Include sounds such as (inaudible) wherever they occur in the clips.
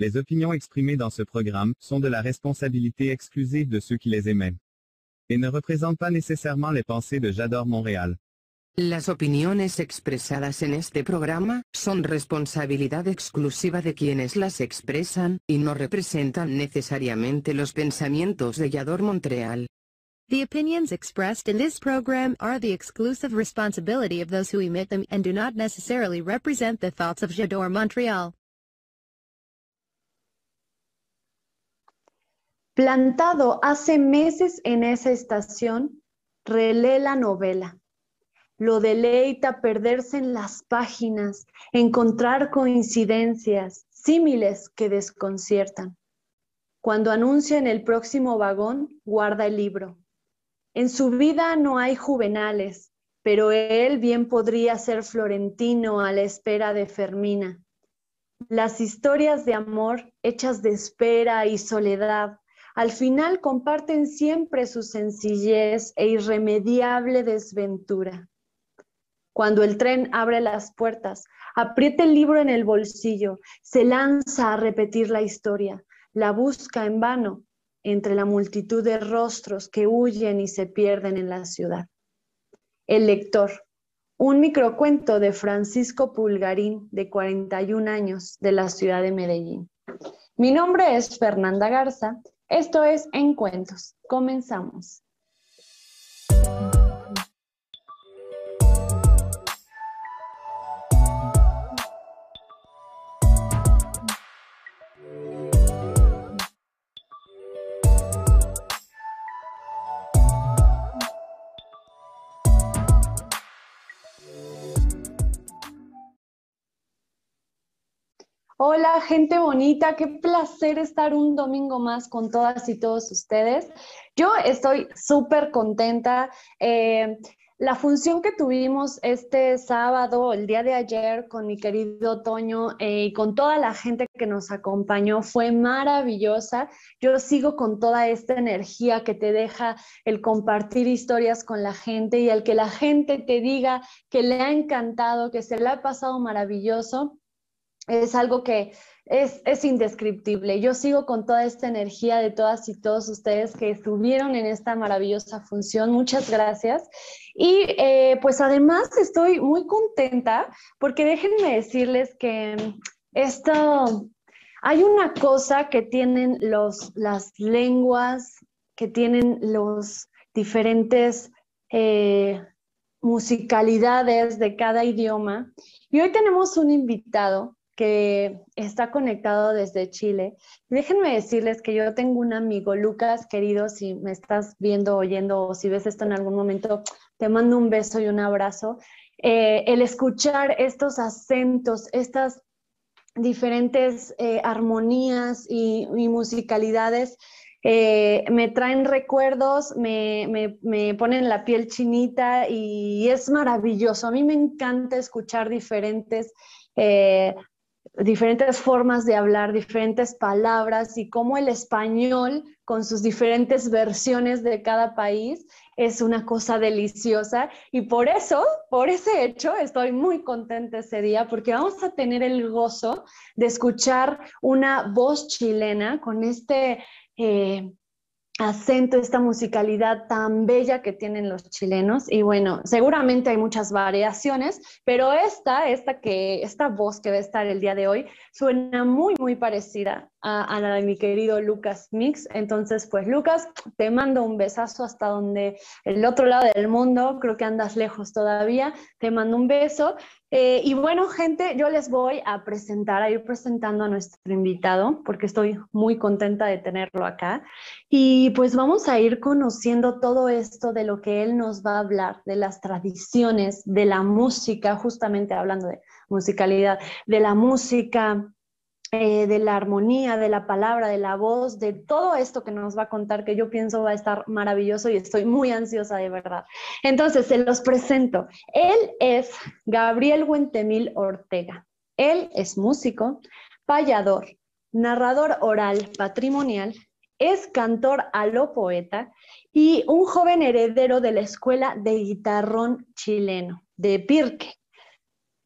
Les opinions exprimées dans ce programme sont de la responsabilité exclusive de ceux qui les émettent et ne représentent pas nécessairement les pensées de J'adore Montréal. Las opiniones expresadas en este programa son responsabilidad exclusiva de quienes las expresan y no representan necesariamente los pensamientos de Yador Montreal. The opinions expressed in this program are the exclusive responsibility of those who emit them and do not necessarily represent the thoughts of Jador Montreal. Plantado hace meses en esa estación, relee la novela. Lo deleita perderse en las páginas, encontrar coincidencias, símiles que desconciertan. Cuando anuncia en el próximo vagón, guarda el libro. En su vida no hay juvenales, pero él bien podría ser florentino a la espera de Fermina. Las historias de amor hechas de espera y soledad al final comparten siempre su sencillez e irremediable desventura. Cuando el tren abre las puertas, aprieta el libro en el bolsillo, se lanza a repetir la historia, la busca en vano entre la multitud de rostros que huyen y se pierden en la ciudad. El lector, un microcuento de Francisco Pulgarín, de 41 años, de la ciudad de Medellín. Mi nombre es Fernanda Garza esto es En Cuentos. Comenzamos. Hola, gente bonita, qué placer estar un domingo más con todas y todos ustedes. Yo estoy súper contenta. Eh, la función que tuvimos este sábado, el día de ayer, con mi querido Toño eh, y con toda la gente que nos acompañó fue maravillosa. Yo sigo con toda esta energía que te deja el compartir historias con la gente y el que la gente te diga que le ha encantado, que se le ha pasado maravilloso es algo que es, indescriptible. Yo sigo con toda esta energía de todas y todos ustedes que estuvieron en esta maravillosa función. Muchas gracias. Y eh, pues además estoy muy contenta porque déjenme decirles que esto, hay una cosa que tienen los, las lenguas, que tienen los diferentes... Eh, musicalidades de cada idioma. Y hoy tenemos un invitado que está conectado desde Chile. Déjenme decirles que yo tengo un amigo, Lucas, querido, si me estás viendo, oyendo o si ves esto en algún momento, te mando un beso y un abrazo. Eh, el escuchar estos acentos, estas diferentes eh, armonías y, musicalidades, eh, me traen recuerdos, me, me, me, ponen la piel chinita y es maravilloso. A mí me encanta escuchar diferentes diferentes formas de hablar, diferentes palabras y cómo el español con sus diferentes versiones de cada país es una cosa deliciosa. Y por eso, por ese hecho, estoy muy contenta ese día porque vamos a tener el gozo de escuchar una voz chilena con este... Eh, acento, esta musicalidad tan bella que tienen los chilenos. Y bueno, seguramente hay muchas variaciones, pero esta, esta que, esta voz que va a estar el día de hoy, suena muy, muy parecida a, de mi querido Lucas Mix. Entonces, pues Lucas, te mando un besazo hasta donde el otro lado del mundo, creo que andas lejos todavía, te mando un beso. Eh, y bueno, gente, yo les voy a presentar, a ir presentando a nuestro invitado, porque estoy muy contenta de tenerlo acá. Y pues vamos a ir conociendo todo esto de lo que él nos va a hablar, de las tradiciones, de la música, justamente hablando de musicalidad, de la música, eh, de la armonía, de la palabra, de la voz, de todo esto que nos va a contar, que yo pienso va a estar maravilloso y estoy muy ansiosa de verdad. Entonces, se los presento. Él es Gabriel Huentemil Ortega. Él es músico, payador, narrador oral patrimonial, es cantor a lo poeta y un joven heredero de la escuela de guitarrón chileno, de Pirque.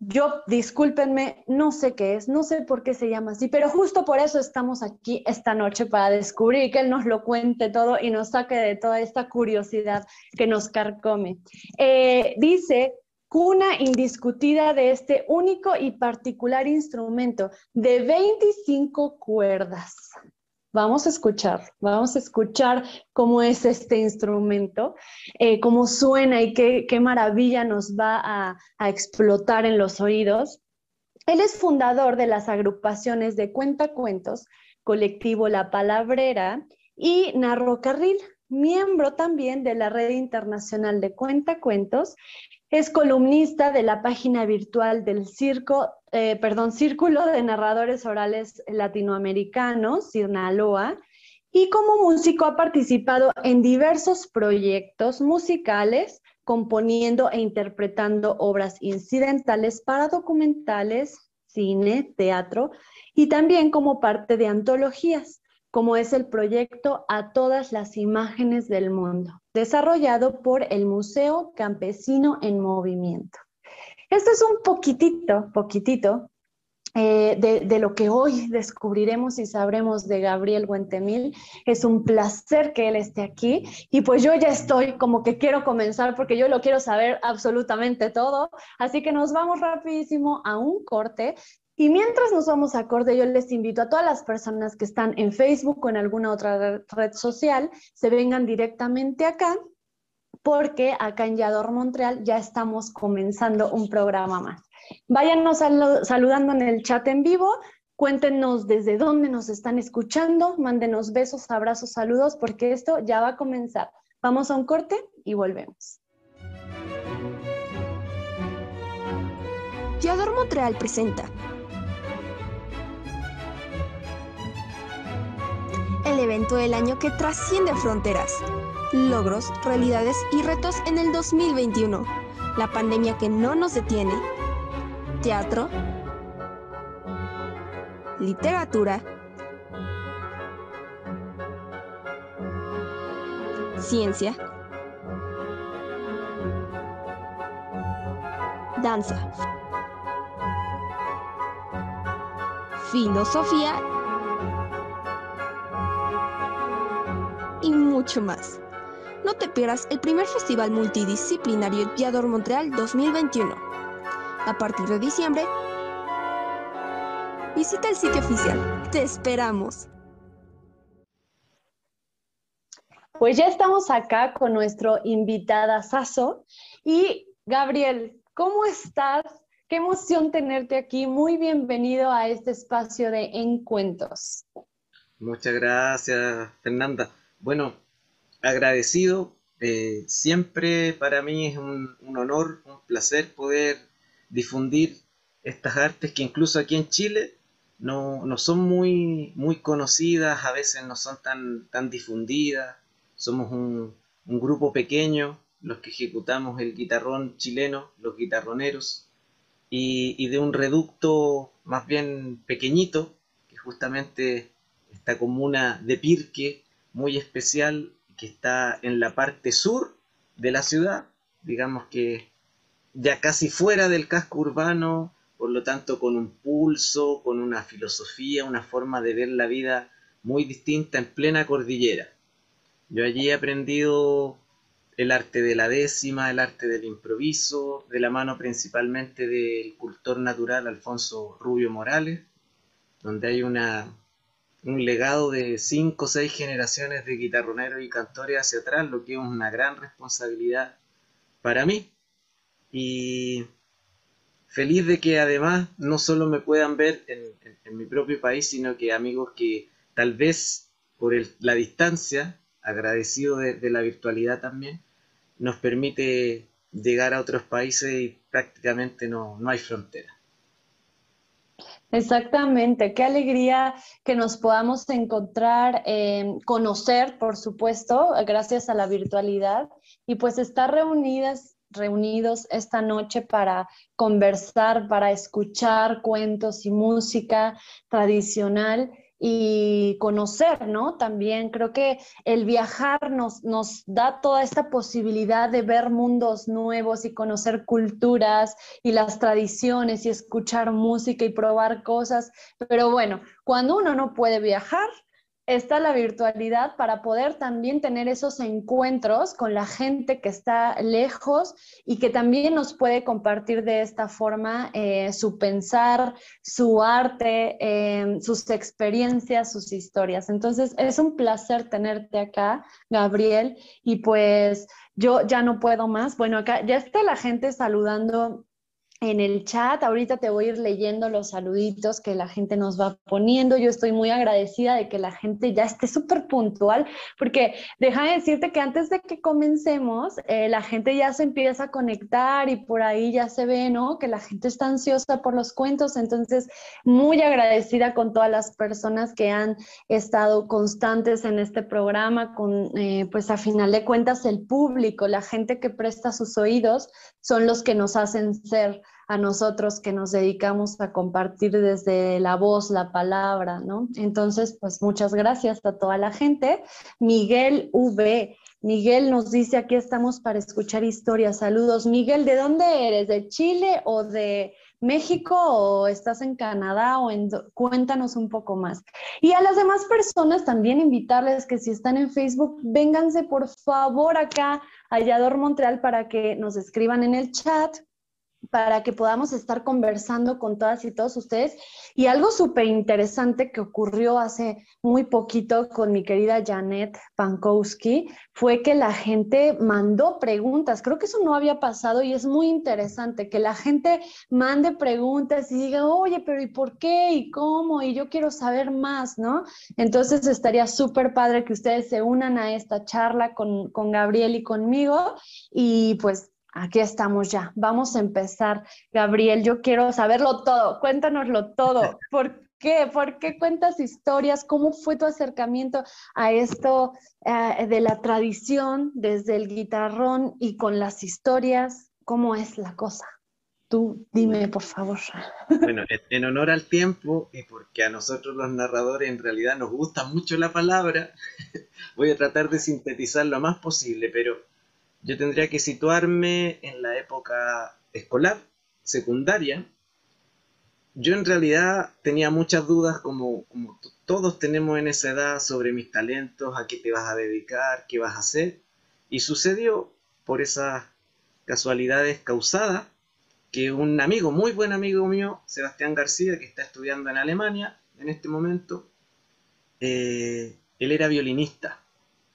Yo, discúlpenme, no sé qué es, no sé por qué se llama así, pero justo por eso estamos aquí esta noche para descubrir que él nos lo cuente todo y nos saque de toda esta curiosidad que nos carcome. Eh, dice, cuna indiscutida de este único y particular instrumento de 25 cuerdas. Vamos a escuchar, vamos a escuchar cómo es este instrumento, eh, cómo suena y qué, maravilla nos va a, a, explotar en los oídos. Él es fundador de las agrupaciones de Cuentacuentos, colectivo La Palabrera y Narro Carril, miembro también de la Red Internacional de Cuentacuentos es columnista de la página virtual del circo, eh, Círculo de Narradores Orales Latinoamericanos, Sinaloa, y como músico ha participado en diversos proyectos musicales, componiendo e interpretando obras incidentales para documentales, cine, teatro, y también como parte de antologías como es el proyecto A todas las imágenes del mundo, desarrollado por el Museo Campesino en Movimiento. Esto es un poquitito, poquitito eh, de, lo que hoy descubriremos y sabremos de Gabriel Guentemil. Es un placer que él esté aquí y pues yo ya estoy como que quiero comenzar porque yo lo quiero saber absolutamente todo. Así que nos vamos rapidísimo a un corte y mientras nos vamos a corte, yo les invito a todas las personas que están en Facebook o en alguna otra red social, se vengan directamente acá, porque acá en Yador Montreal ya estamos comenzando un programa más. Váyanos saludando en el chat en vivo, cuéntenos desde dónde nos están escuchando, mándenos besos, abrazos, saludos, porque esto ya va a comenzar. Vamos a un corte y volvemos. Yador Montreal presenta el evento del año que trasciende fronteras, logros, realidades y retos en el 2021, la pandemia que no nos detiene, teatro, literatura, ciencia, danza, filosofía mucho más. No te pierdas el primer festival multidisciplinario Yador Montreal 2021. A partir de diciembre, visita el sitio oficial. Te esperamos. Pues ya estamos acá con nuestro invitada Saso. Y Gabriel, ¿cómo estás? Qué emoción tenerte aquí. Muy bienvenido a este espacio de encuentros. Muchas gracias, Fernanda. Bueno, agradecido. Eh, siempre para mí es un, honor, un placer poder difundir estas artes que incluso aquí en Chile no, son muy, muy conocidas, a veces no son tan, tan difundidas. Somos un, grupo pequeño, los que ejecutamos el guitarrón chileno, los guitarroneros, y, y de un reducto más bien pequeñito, que justamente esta comuna de Pirque, muy especial que está en la parte sur de la ciudad, digamos que ya casi fuera del casco urbano, por lo tanto con un pulso, con una filosofía, una forma de ver la vida muy distinta en plena cordillera. Yo allí he aprendido el arte de la décima, el arte del improviso, de la mano principalmente del cultor natural Alfonso Rubio Morales, donde hay una un legado de cinco o seis generaciones de guitarroneros y cantores hacia atrás, lo que es una gran responsabilidad para mí. Y feliz de que además no solo me puedan ver en, mi propio país, sino que amigos que tal vez por la distancia, agradecido de, la virtualidad también, nos permite llegar a otros países y prácticamente no, no hay frontera. Exactamente, qué alegría que nos podamos encontrar, eh, conocer, por supuesto, gracias a la virtualidad y pues estar reunidas, reunidos esta noche para conversar, para escuchar cuentos y música tradicional y conocer, ¿no? También creo que el viajar nos, nos da toda esta posibilidad de ver mundos nuevos y conocer culturas y las tradiciones y escuchar música y probar cosas. Pero bueno, cuando uno no puede viajar, está la virtualidad para poder también tener esos encuentros con la gente que está lejos y que también nos puede compartir de esta forma eh, su pensar, su arte, eh, sus experiencias, sus historias. Entonces, es un placer tenerte acá, Gabriel, y pues yo ya no puedo más. Bueno, acá ya está la gente saludando en el chat. Ahorita te voy a ir leyendo los saluditos que la gente nos va poniendo. Yo estoy muy agradecida de que la gente ya esté súper puntual, porque déjame decirte que antes de que comencemos, eh, la gente ya se empieza a conectar y por ahí ya se ve, ¿no? Que la gente está ansiosa por los cuentos. Entonces, muy agradecida con todas las personas que han estado constantes en este programa, con, eh, pues a final de cuentas, el público, la gente que presta sus oídos, son los que nos hacen ser a nosotros que nos dedicamos a compartir desde la voz, la palabra, ¿no? Entonces, pues muchas gracias a toda la gente. Miguel V. Miguel nos dice, aquí estamos para escuchar historias. Saludos. Miguel, ¿de dónde eres? ¿De Chile o de México o estás en Canadá o en... Cuéntanos un poco más. Y a las demás personas también invitarles que si están en Facebook, vénganse por favor acá a Yador Montreal para que nos escriban en el chat para que podamos estar conversando con todas y todos ustedes. Y algo súper interesante que ocurrió hace muy poquito con mi querida Janet Pankowski fue que la gente mandó preguntas. Creo que eso no había pasado y es muy interesante que la gente mande preguntas y diga, oye, pero ¿y por qué? ¿Y cómo? Y yo quiero saber más, ¿no? Entonces estaría súper padre que ustedes se unan a esta charla con, con Gabriel y conmigo y pues Aquí estamos ya. Vamos a empezar. Gabriel, yo quiero saberlo todo. Cuéntanoslo todo. (laughs) ¿Por qué? ¿Por qué cuentas historias? ¿Cómo fue tu acercamiento a esto eh, de la tradición desde el guitarrón y con las historias? ¿Cómo es la cosa? Tú dime, por favor. (laughs) Bueno, en honor al tiempo y porque a nosotros los narradores en realidad nos gusta mucho la palabra, (laughs) voy a tratar de sintetizar lo más posible, pero yo tendría que situarme en la época escolar, secundaria. Yo en realidad tenía muchas dudas, como, como todos tenemos en esa edad, sobre mis talentos, a qué te vas a dedicar, qué vas a hacer. Y sucedió, por esas casualidades causadas, que un amigo, muy buen amigo mío, Sebastián García, que está estudiando en Alemania en este momento, eh, él era violinista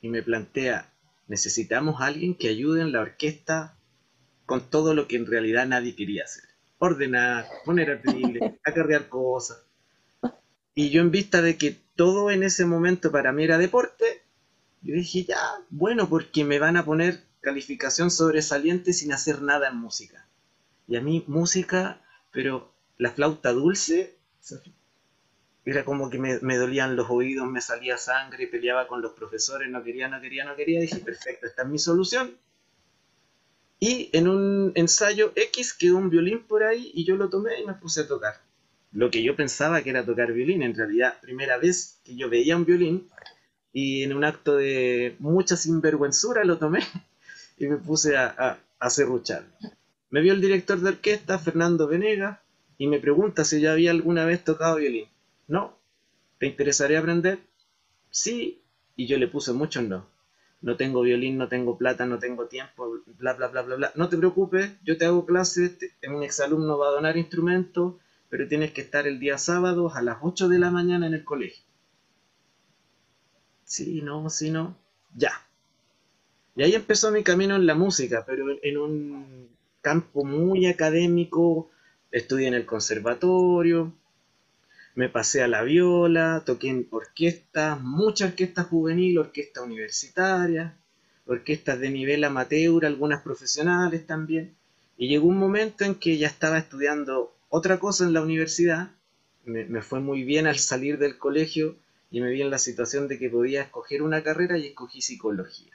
y me plantea, necesitamos a alguien que ayude en la orquesta con todo lo que en realidad nadie quería hacer. Ordenar, poner artiles, (laughs) acarrear cosas. Y yo en vista de que todo en ese momento para mí era deporte, yo dije, ya, bueno, porque me van a poner calificación sobresaliente sin hacer nada en música. Y a mí música, pero la flauta dulce, era como que me, dolían los oídos, me salía sangre, peleaba con los profesores, no quería, no quería, no quería. Dije, perfecto, esta es mi solución. Y en un ensayo X quedó un violín por ahí y yo lo tomé y me puse a tocar. Lo que yo pensaba que era tocar violín, en realidad, primera vez que yo veía un violín y en un acto de mucha sinvergüenzura lo tomé (laughs) y me puse a, a, a serruchar. Me vio el director de orquesta, Fernando Venega, y me pregunta si ya había alguna vez tocado violín. No. ¿Te interesaría aprender? Sí. Y yo le puse mucho no. No tengo violín, no tengo plata, no tengo tiempo, bla, bla, bla, bla, bla. No te preocupes, yo te hago clases, un exalumno va a donar instrumentos, pero tienes que estar el día sábado a las 8 de la mañana en el colegio. Sí, no, sí, no. Ya. Y ahí empezó mi camino en la música, pero en un campo muy académico. Estudié en el conservatorio, me pasé a la viola, toqué en orquestas, mucha orquesta juvenil, orquesta universitaria, orquestas de nivel amateur, algunas profesionales también. Y llegó un momento en que ya estaba estudiando otra cosa en la universidad, me, fue muy bien al salir del colegio y me vi en la situación de que podía escoger una carrera y escogí psicología.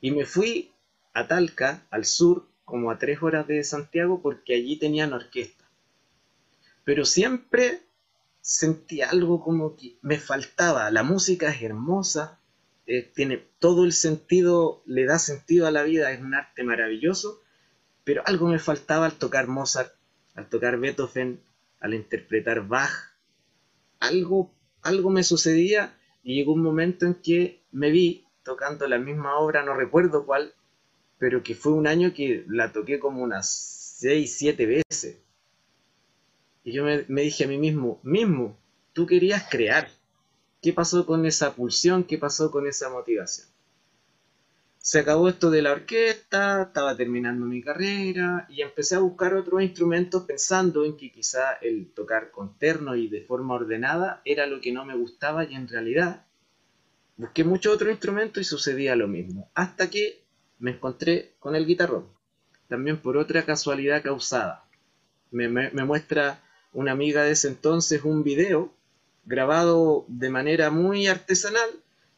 Y me fui a Talca, al sur, como a tres horas de Santiago, porque allí tenían orquesta. Pero siempre sentí algo como que me faltaba. La música es hermosa, eh, tiene todo el sentido, le da sentido a la vida, es un arte maravilloso, pero algo me faltaba al tocar Mozart, al tocar Beethoven, al interpretar Bach. Algo, algo me sucedía y llegó un momento en que me vi tocando la misma obra, no recuerdo cuál, pero que fue un año que la toqué como unas 6, 7 veces. Y yo me, dije a mí mismo, mismo, tú querías crear. ¿Qué pasó con esa pulsión? ¿Qué pasó con esa motivación? Se acabó esto de la orquesta, estaba terminando mi carrera y empecé a buscar otros instrumentos pensando en que quizá el tocar con terno y de forma ordenada era lo que no me gustaba y en realidad busqué muchos otros instrumentos y sucedía lo mismo. Hasta que me encontré con el guitarrón. También por otra casualidad causada. Me, me muestra una amiga de ese entonces un video grabado de manera muy artesanal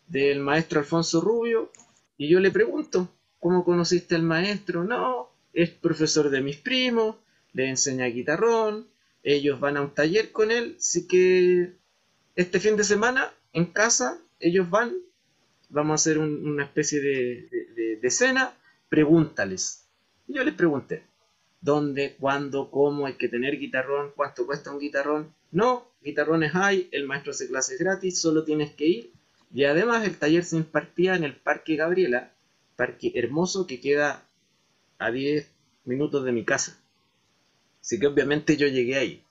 del maestro Alfonso Rubio y yo le pregunto, ¿cómo conociste al maestro? No, es profesor de mis primos, le enseña guitarrón, ellos van a un taller con él, así que este fin de semana en casa ellos van, vamos a hacer una especie de, de, de cena, pregúntales. Y yo les pregunté, dónde, cuándo, cómo hay que tener guitarrón, cuánto cuesta un guitarrón. No, guitarrones hay, el maestro hace clases gratis, solo tienes que ir. Y además el taller se impartía en el Parque Gabriela, parque hermoso que queda a 10 minutos de mi casa. Así que obviamente yo llegué ahí.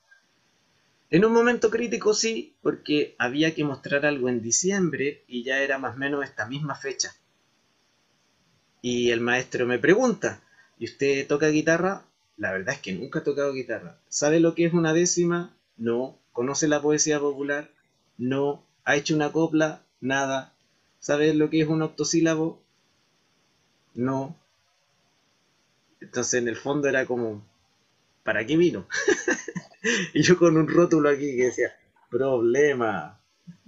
En un momento crítico sí, porque había que mostrar algo en diciembre y ya era más o menos esta misma fecha. Y el maestro me pregunta, ¿y usted toca guitarra? La verdad es que nunca he tocado guitarra. ¿Sabe lo que es una décima? No. ¿Conoce la poesía popular? No. ¿Ha hecho una copla? Nada. ¿Sabe lo que es un octosílabo? No. Entonces en el fondo era como, ¿para qué vino? (laughs) y yo con un rótulo aquí que decía, problema.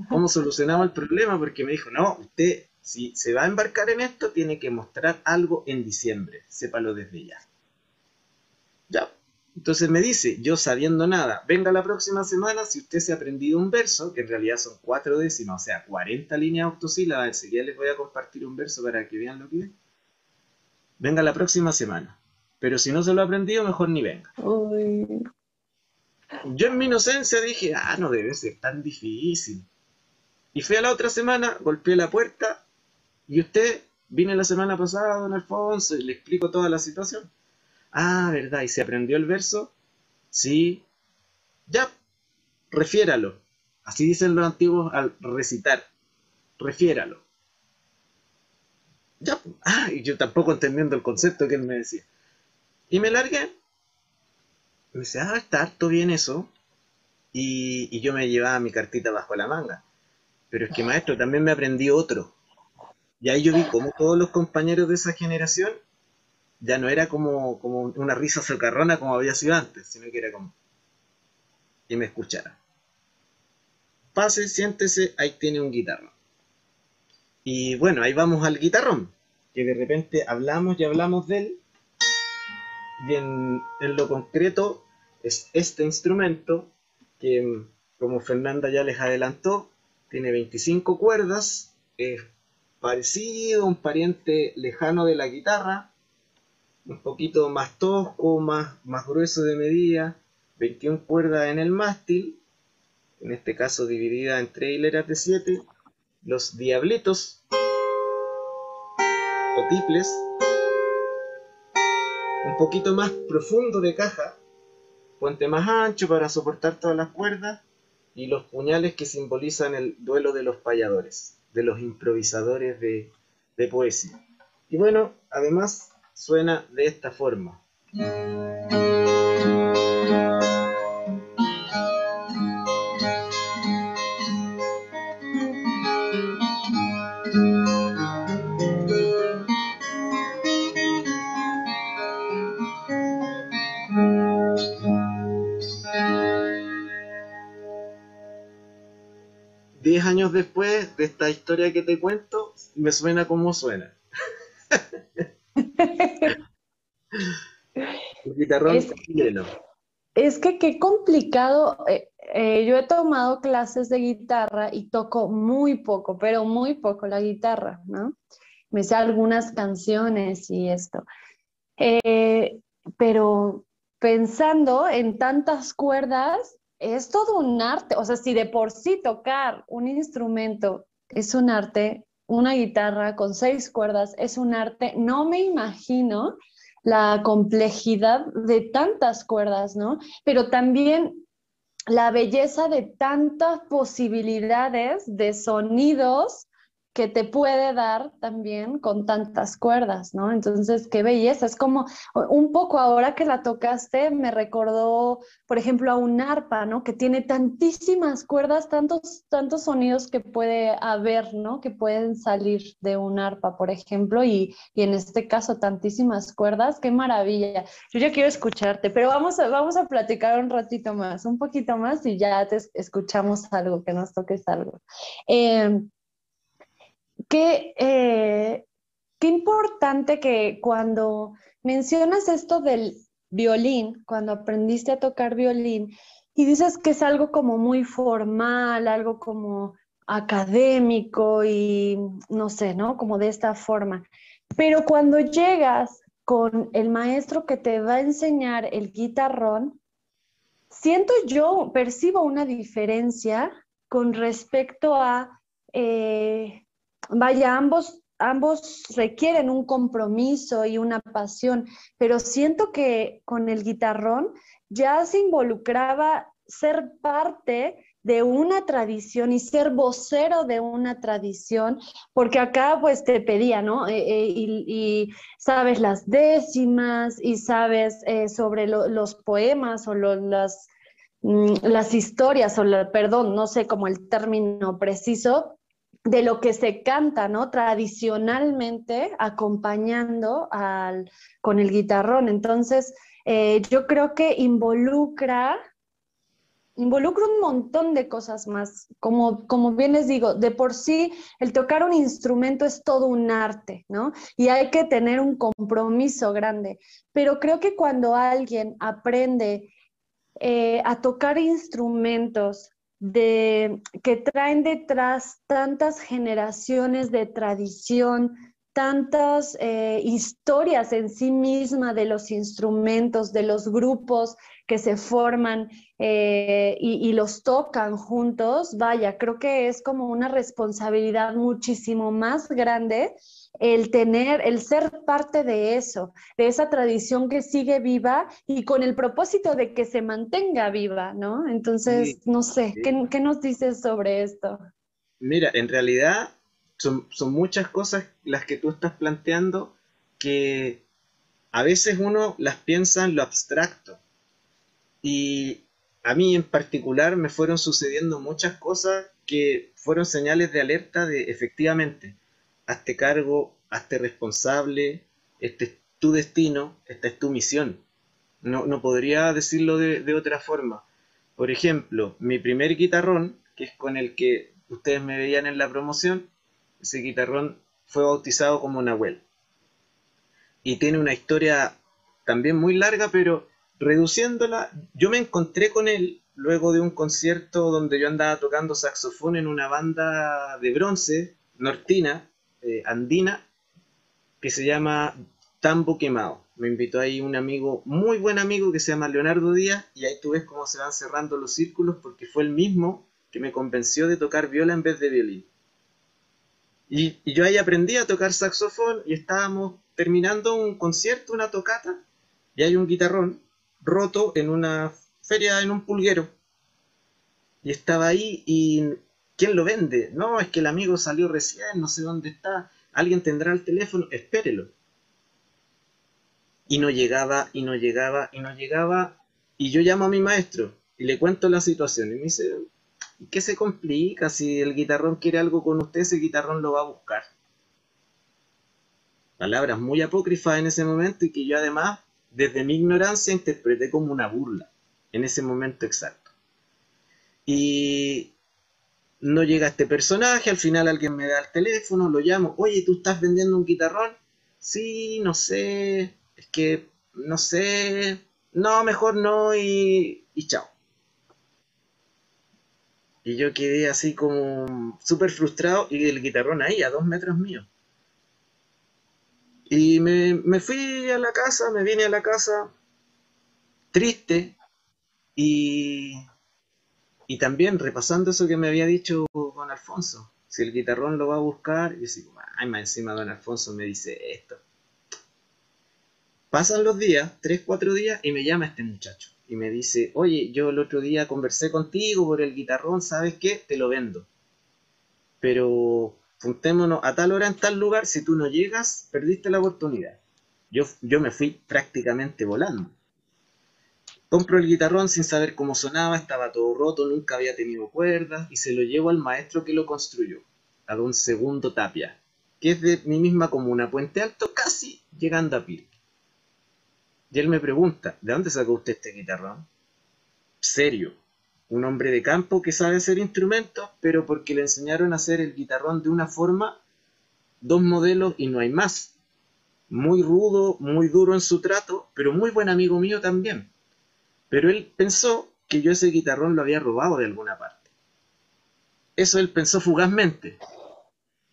¿Cómo solucionaba el problema? Porque me dijo, no, usted si se va a embarcar en esto tiene que mostrar algo en diciembre, sépalo desde ya. Entonces me dice, yo sabiendo nada, venga la próxima semana si usted se ha aprendido un verso, que en realidad son cuatro décimas, o sea, 40 líneas octosílabas, enseguida les voy a compartir un verso para que vean lo que es. Venga la próxima semana. Pero si no se lo ha aprendido, mejor ni venga. Uy. Yo en mi inocencia dije, ah, no debe ser tan difícil. Y fui a la otra semana, golpeé la puerta, y usted, vine la semana pasada, don Alfonso, y le explico toda la situación. Ah, ¿verdad? ¿Y se aprendió el verso? Sí. Ya, refiéralo. Así dicen los antiguos al recitar. Refiéralo. Ya, ah, y yo tampoco entendiendo el concepto que él me decía. Y me largué. Me dice, ah, está harto bien eso. Y, y yo me llevaba mi cartita bajo la manga. Pero es que maestro, también me aprendí otro. Y ahí yo vi como todos los compañeros de esa generación ya no era como, como una risa socarrona como había sido antes, sino que era como... Y me escuchara. Pase, siéntese, ahí tiene un guitarrón. Y bueno, ahí vamos al guitarrón, que de repente hablamos y hablamos de él. Y en, en lo concreto es este instrumento que, como Fernanda ya les adelantó, tiene 25 cuerdas, es parecido, un pariente lejano de la guitarra, un poquito más tosco, más, más grueso de medida, 21 cuerdas en el mástil, en este caso dividida en tres hileras de 7, los diablitos o tiples, un poquito más profundo de caja, puente más ancho para soportar todas las cuerdas, y los puñales que simbolizan el duelo de los payadores, de los improvisadores de, de poesía. Y bueno, además suena de esta forma. Diez años después de esta historia que te cuento, me suena como suena. (laughs) es, es, que qué complicado. Eh, eh, yo he tomado clases de guitarra y toco muy poco, pero muy poco la guitarra, ¿no? Me sé algunas canciones y esto. Eh, pero pensando en tantas cuerdas, es todo un arte. O sea, si de por sí tocar un instrumento es un arte, una guitarra con seis cuerdas es un arte, no me imagino la complejidad de tantas cuerdas, ¿no? Pero también la belleza de tantas posibilidades de sonidos que te puede dar también con tantas cuerdas, ¿no? Entonces, qué belleza. Es como un poco ahora que la tocaste, me recordó, por ejemplo, a un arpa, ¿no? Que tiene tantísimas cuerdas, tantos, tantos sonidos que puede haber, ¿no? Que pueden salir de un arpa, por ejemplo, y, y en este caso tantísimas cuerdas. Qué maravilla. Yo ya quiero escucharte, pero vamos a, vamos a platicar un ratito más, un poquito más y ya te escuchamos algo, que nos toques algo. Eh, qué, eh, qué importante que cuando mencionas esto del violín, cuando aprendiste a tocar violín, y dices que es algo como muy formal, algo como académico y no sé, ¿no? Como de esta forma. Pero cuando llegas con el maestro que te va a enseñar el guitarrón, siento yo, percibo una diferencia con respecto a eh, vaya, ambos, ambos requieren un compromiso y una pasión, pero siento que con el guitarrón ya se involucraba ser parte de una tradición y ser vocero de una tradición, porque acá pues te pedía, ¿no? Eh, eh, y, sabes las décimas y sabes eh, sobre los poemas o las, mm, las historias, o perdón, no sé como el término preciso, de lo que se canta, ¿no? Tradicionalmente acompañando al, con el guitarrón. Entonces, eh, yo creo que involucra, involucra un montón de cosas más. Como, como bien les digo, de por sí el tocar un instrumento es todo un arte, ¿no? Y hay que tener un compromiso grande. Pero creo que cuando alguien aprende eh, a tocar instrumentos de, que traen detrás tantas generaciones de tradición, tantas eh, historias en sí misma de los instrumentos, de los grupos que se forman eh, y, y, los tocan juntos, vaya, creo que es como una responsabilidad muchísimo más grande el tener, el ser parte de eso, de esa tradición que sigue viva y con el propósito de que se mantenga viva, ¿no? Entonces, no sé, ¿qué, nos dices sobre esto? Mira, en realidad son, son muchas cosas las que tú estás planteando que a veces uno las piensa en lo abstracto. Y a mí en particular me fueron sucediendo muchas cosas que fueron señales de alerta de efectivamente hazte cargo, hazte responsable, este es tu destino, esta es tu misión. No, no podría decirlo de, otra forma. Por ejemplo, mi primer guitarrón, que es con el que ustedes me veían en la promoción, ese guitarrón fue bautizado como Nahuel. Y tiene una historia también muy larga, pero reduciéndola, yo me encontré con él luego de un concierto donde yo andaba tocando saxofón en una banda de bronce nortina eh, andina que se llama Tambo Quemado. Me invitó ahí un amigo, muy buen amigo, que se llama Leonardo Díaz, y ahí tú ves cómo se van cerrando los círculos, porque fue el mismo que me convenció de tocar viola en vez de violín. Y, y yo ahí aprendí a tocar saxofón y estábamos terminando un concierto, una tocata, y hay un guitarrón roto en una feria, en un pulguero. Y estaba ahí y ¿Quién lo vende? No, es que el amigo salió recién, no sé dónde está. Alguien tendrá el teléfono, espérelo. Y no llegaba, y no llegaba, y no llegaba. Y yo llamo a mi maestro y le cuento la situación. Y me dice, ¿qué se complica? Si el guitarrón quiere algo con usted, ese guitarrón lo va a buscar. Palabras muy apócrifas en ese momento y que yo además, desde mi ignorancia, interpreté como una burla en ese momento exacto. Y, no llega este personaje, al final alguien me da el teléfono, lo llamo, oye, ¿tú estás vendiendo un guitarrón? Sí, no sé, es que, no sé, no, mejor no y, y chao. Y yo quedé así como súper frustrado y el guitarrón ahí, a dos metros mío. Y me, me fui a la casa, me vine a la casa triste y, y también repasando eso que me había dicho con Alfonso. Si el guitarrón lo va a buscar, y digo, ay, más encima don Alfonso me dice esto. Pasan los días, tres, cuatro días, y me llama este muchacho. Y me dice, oye, yo el otro día conversé contigo por el guitarrón, ¿sabes qué? Te lo vendo. Pero juntémonos a tal hora en tal lugar, si tú no llegas, perdiste la oportunidad. Yo, yo me fui prácticamente volando. Compro el guitarrón sin saber cómo sonaba, estaba todo roto, nunca había tenido cuerdas y se lo llevo al maestro que lo construyó, a don Segundo Tapia, que es de mi misma comuna, Puente Alto, casi llegando a Pirque. Y él me pregunta, ¿de dónde sacó usted este guitarrón? Serio, un hombre de campo que sabe hacer instrumentos, pero porque le enseñaron a hacer el guitarrón de una forma, dos modelos y no hay más. Muy rudo, muy duro en su trato, pero muy buen amigo mío también. Pero él pensó que yo ese guitarrón lo había robado de alguna parte. Eso él pensó fugazmente.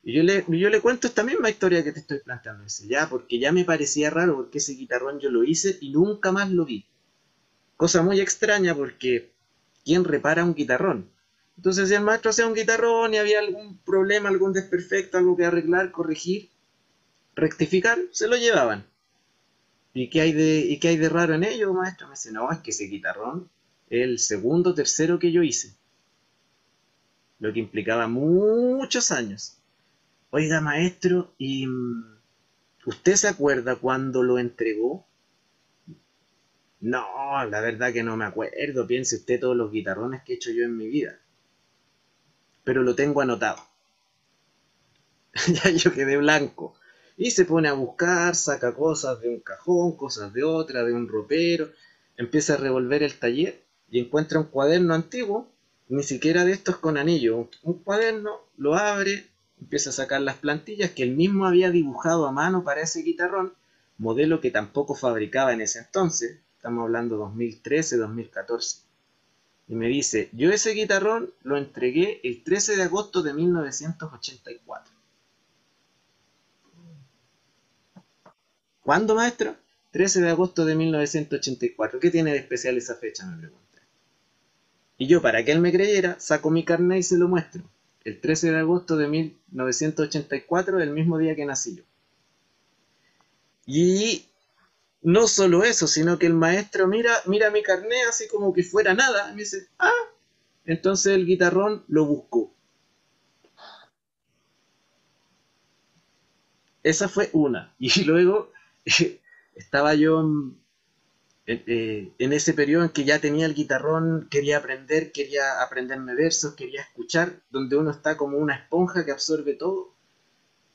Y yo le, yo le cuento esta misma historia que te estoy planteando. Ese, ya, porque ya me parecía raro porque ese guitarrón yo lo hice y nunca más lo vi. Cosa muy extraña porque ¿quién repara un guitarrón? Entonces si el maestro hacía un guitarrón y había algún problema, algún desperfecto, algo que arreglar, corregir, rectificar, se lo llevaban. ¿Y qué hay de, y qué hay de raro en ello, maestro? Me dice, no, es que ese guitarrón es el segundo, tercero que yo hice. Lo que implicaba muchos años. Oiga, maestro, ¿y mm, usted se acuerda cuando lo entregó? No, la verdad que no me acuerdo. Piense usted todos los guitarrones que he hecho yo en mi vida. Pero lo tengo anotado. (laughs) ya yo quedé blanco. Y se pone a buscar, saca cosas de un cajón, cosas de otra, de un ropero, empieza a revolver el taller y encuentra un cuaderno antiguo, ni siquiera de estos con anillo, un cuaderno, lo abre, empieza a sacar las plantillas que él mismo había dibujado a mano para ese guitarrón, modelo que tampoco fabricaba en ese entonces, estamos hablando 2013, 2014. Y me dice, yo ese guitarrón lo entregué el 13 de agosto de 1984. ¿Cuándo, maestro? 13 de agosto de 1984. ¿Qué tiene de especial esa fecha? Me pregunté. Y yo, para que él me creyera, saco mi carnet y se lo muestro. El 13 de agosto de 1984, el mismo día que nací yo. Y no solo eso, sino que el maestro mira, mira mi carnet así como que fuera nada. Y me dice, ah, entonces el guitarrón lo buscó. Esa fue una. Y luego (laughs) estaba yo eh, en, ese periodo en que ya tenía el guitarrón, quería aprender, quería aprenderme versos, quería escuchar, donde uno está como una esponja que absorbe todo.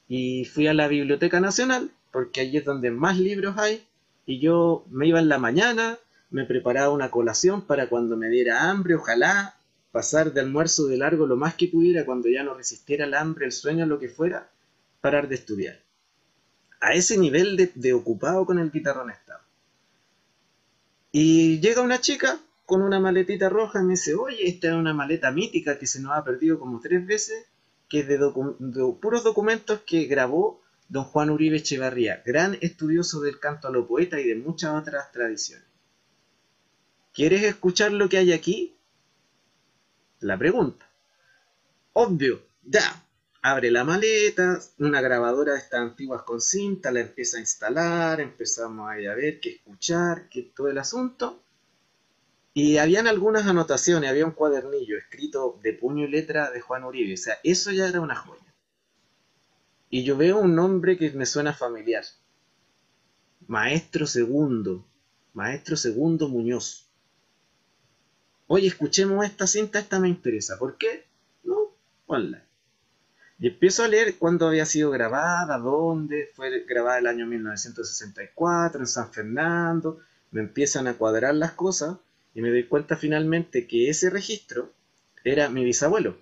Y fui a la Biblioteca Nacional, porque allí es donde más libros hay, y yo me iba en la mañana, me preparaba una colación para cuando me diera hambre, ojalá pasar de almuerzo de largo lo más que pudiera cuando ya no resistiera el hambre, el sueño, lo que fuera, parar de estudiar a ese nivel de, ocupado con el guitarrón estaba. Y llega una chica con una maletita roja y me dice, oye, esta es una maleta mítica que se nos ha perdido como tres veces, que es de, puros documentos que grabó don Juan Uribe Echevarría, gran estudioso del canto a lo poeta y de muchas otras tradiciones. ¿Quieres escuchar lo que hay aquí? La pregunta. Obvio, ya, abre la maleta, una grabadora de estas antiguas con cinta, la empieza a instalar, empezamos a, ver qué escuchar, qué todo el asunto. Y habían algunas anotaciones, había un cuadernillo escrito de puño y letra de Juan Uribe, o sea, eso ya era una joya. Y yo veo un nombre que me suena familiar. Maestro Segundo, Maestro Segundo Muñoz. Oye, escuchemos esta cinta, esta me interesa. ¿Por qué? No, ponla. Y empiezo a leer cuándo había sido grabada, dónde, fue grabada el año 1964 en San Fernando, me empiezan a cuadrar las cosas y me doy cuenta finalmente que ese registro era mi bisabuelo,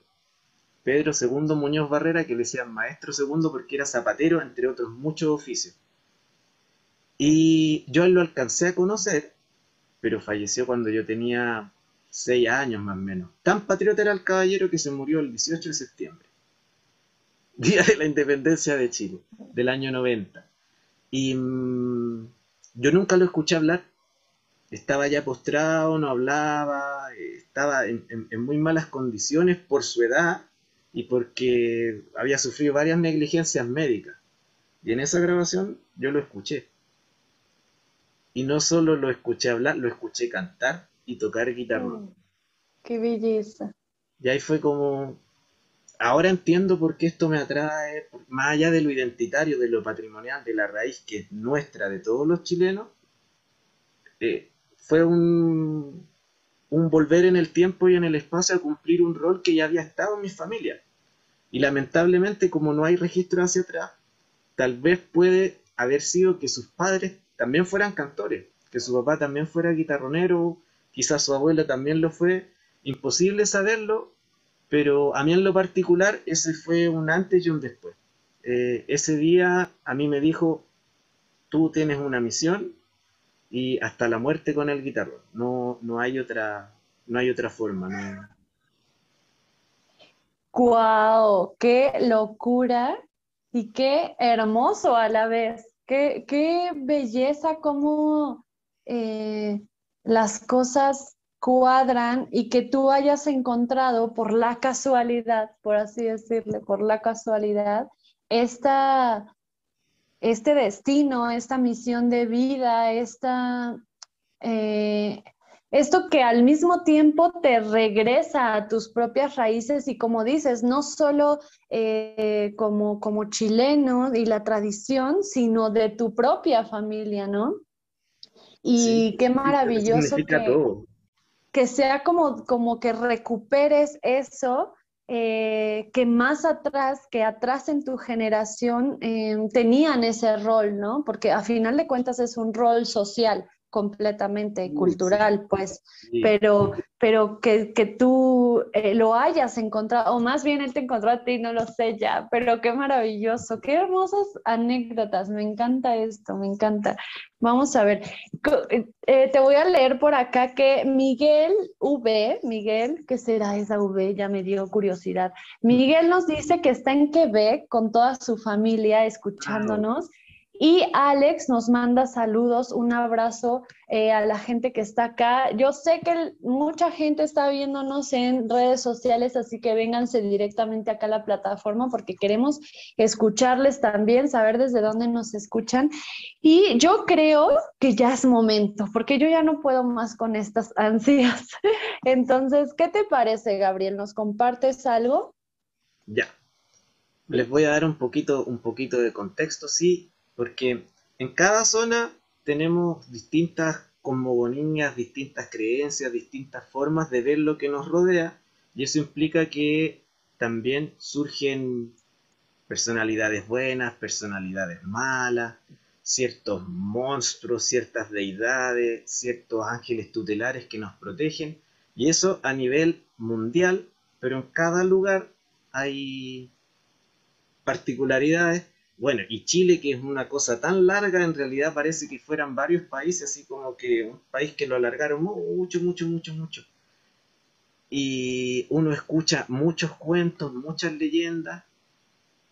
Pedro II Muñoz Barrera, que le decían maestro segundo porque era zapatero, entre otros muchos oficios. Y yo lo alcancé a conocer, pero falleció cuando yo tenía seis años más o menos. Tan patriota era el caballero que se murió el 18 de septiembre, día de la independencia de Chile, del año 90. Y mm, yo nunca lo escuché hablar. Estaba ya postrado, no hablaba, estaba en, muy malas condiciones por su edad y porque había sufrido varias negligencias médicas. Y en esa grabación yo lo escuché. Y no solo lo escuché hablar, lo escuché cantar y tocar guitarra. Mm, qué belleza. Y ahí fue como, ahora entiendo por qué esto me atrae, más allá de lo identitario, de lo patrimonial, de la raíz que es nuestra, de todos los chilenos, eh, fue un, un volver en el tiempo y en el espacio a cumplir un rol que ya había estado en mi familia. Y lamentablemente, como no hay registro hacia atrás, tal vez puede haber sido que sus padres también fueran cantores, que su papá también fuera guitarronero, quizás su abuelo también lo fue, imposible saberlo, pero a mí en lo particular ese fue un antes y un después. Eh, ese día a mí me dijo, tú tienes una misión y hasta la muerte con el guitarro. No, no hay otra, no hay otra forma. No. ¡Guau! ¡Qué locura! Y qué hermoso a la vez. Qué, qué belleza como eh, las cosas cuadran y que tú hayas encontrado por la casualidad, por así decirle, por la casualidad, esta, este destino, esta misión de vida, esta, eh, esto que al mismo tiempo te regresa a tus propias raíces y como dices, no solo eh, como, como chileno y la tradición, sino de tu propia familia, ¿no? Y qué maravilloso que, que sea como, como que recuperes eso eh, que más atrás, que atrás en tu generación eh, tenían ese rol, ¿no? Porque a final de cuentas es un rol social completamente cultural, pues, pero, pero que, que tú eh, lo hayas encontrado, o más bien él te encontró a ti, no lo sé ya, pero qué maravilloso, qué hermosas anécdotas, me encanta esto, me encanta. Vamos a ver, eh, te voy a leer por acá que Miguel V, Miguel, ¿qué será esa V? Ya me dio curiosidad. Miguel nos dice que está en Quebec con toda su familia escuchándonos. Y Alex nos manda saludos, un abrazo eh, a la gente que está acá. Yo sé que mucha gente está viéndonos en redes sociales, así que vénganse directamente acá a la plataforma porque queremos escucharles también, saber desde dónde nos escuchan. Y yo creo que ya es momento, porque yo ya no puedo más con estas (laughs) ansias. Entonces, ¿qué te parece, Gabriel? ¿Nos compartes algo? Ya. Les voy a dar un poquito, un poquito de contexto, sí porque en cada zona tenemos distintas cosmogonías, distintas creencias, distintas formas de ver lo que nos rodea, y eso implica que también surgen personalidades buenas, personalidades malas, ciertos monstruos, ciertas deidades, ciertos ángeles tutelares que nos protegen, y eso a nivel mundial, pero en cada lugar hay particularidades bueno, y Chile, que es una cosa tan larga, en realidad parece que fueran varios países, así como que un país que lo alargaron mucho, mucho, mucho, mucho. Y uno escucha muchos cuentos, muchas leyendas,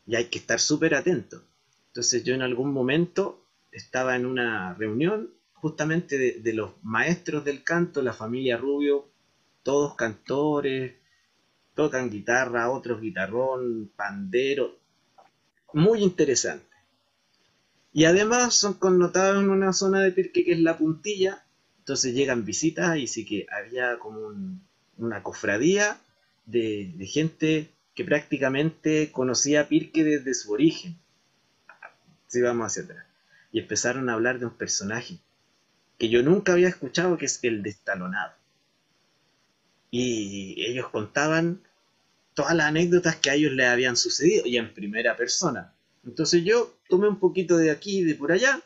y hay que estar súper atento. Entonces yo en algún momento estaba en una reunión justamente de, de, los maestros del canto, la familia Rubio, todos cantores, tocan guitarra, otros guitarrón, pandero, muy interesante. Y además son connotados en una zona de Pirque que es la puntilla, entonces llegan visitas y sí que había como una cofradía de, gente que prácticamente conocía Pirque desde su origen. Si vamos hacia atrás. Y empezaron a hablar de un personaje que yo nunca había escuchado, que es el destalonado. Y ellos contaban todas las anécdotas que a ellos les habían sucedido y en primera persona. Entonces yo tomé un poquito de aquí y de por allá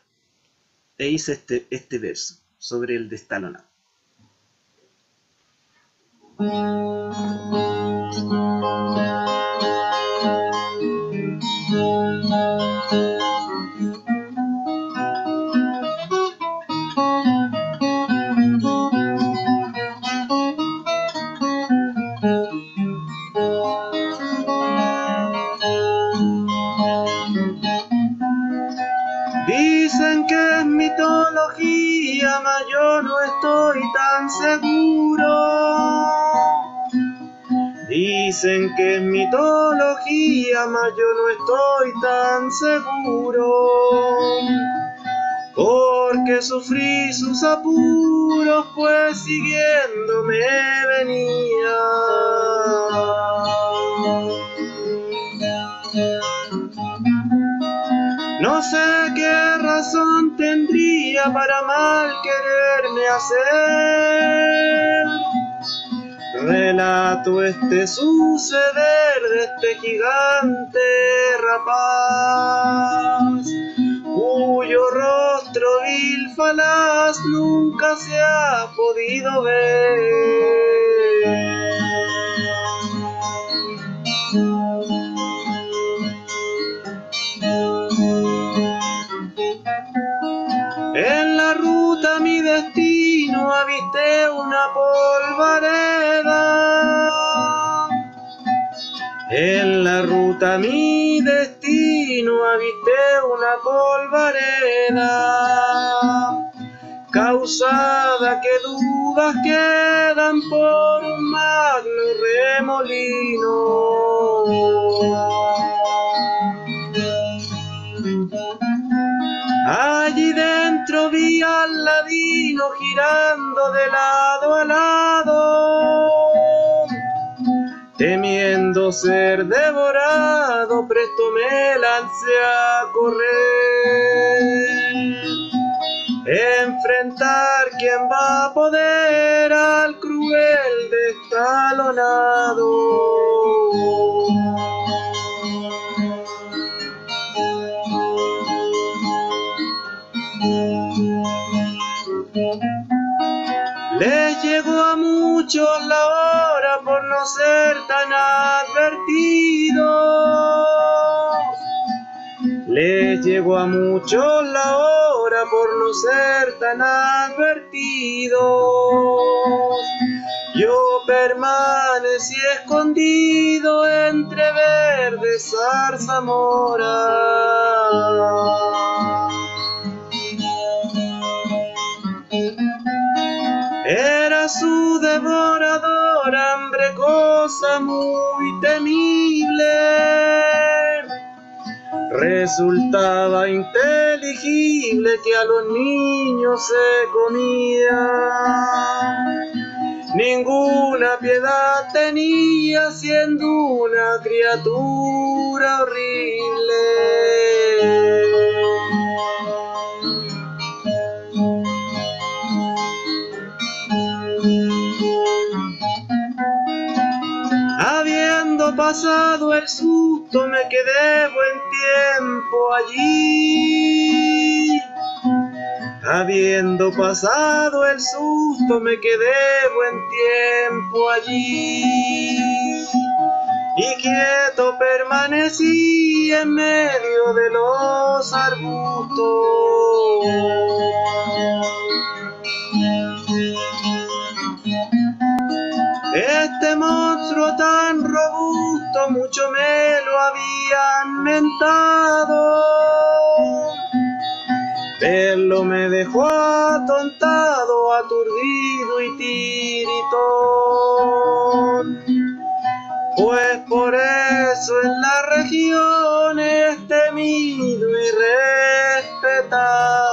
e hice este, este verso sobre el destalonado. Tan seguro. Dicen que es mitología, mas yo no estoy tan seguro. Porque sufrí sus apuros, pues siguiéndome venía. No sé qué razón tendría para hacer relato este suceder de este gigante rapaz, cuyo rostro vil falaz nunca se ha podido ver. La ruta mi destino aviste una polvareda. Causada que dudas quedan por un magno remolino. Allí dentro vi al ladino girando de lado a lado, ser devorado, presto me lancé a correr. Enfrentar quién va a poder al cruel destalonado. Les llegó a muchos la hora por no ser tan advertidos. Les llegó a muchos la hora por no ser tan advertidos. Yo permanecí escondido entre verdes zarzamoras. Su devorador hambre cosa muy temible. Resultaba inteligible que a los niños se comía. Ninguna piedad tenía siendo una criatura horrible. Habiendo pasado el susto me quedé buen tiempo allí. Habiendo pasado el susto me quedé buen tiempo allí. Y quieto permanecí en medio de los arbustos. Habían mentado. Verlo me dejó atontado, aturdido y tiritón. Pues por eso en la región es temido y respetado.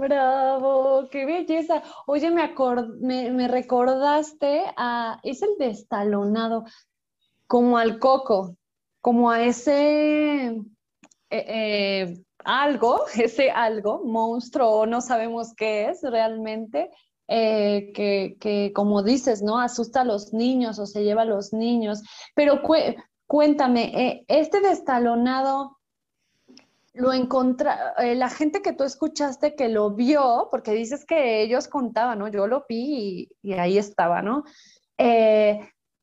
Bravo, qué belleza. Oye, me, me, me recordaste a, es el destalonado, como al coco, como a ese eh, eh, algo, (laughs) ese algo, monstruo, no sabemos qué es realmente, eh, que, que como dices, ¿no? Asusta a los niños o se lleva a los niños. Pero cué- cuéntame, este destalonado lo encontra, eh, la gente que tú escuchaste que lo vio, porque dices que ellos contaban, ¿no? Yo lo vi y, y ahí estaba, ¿no? Eh,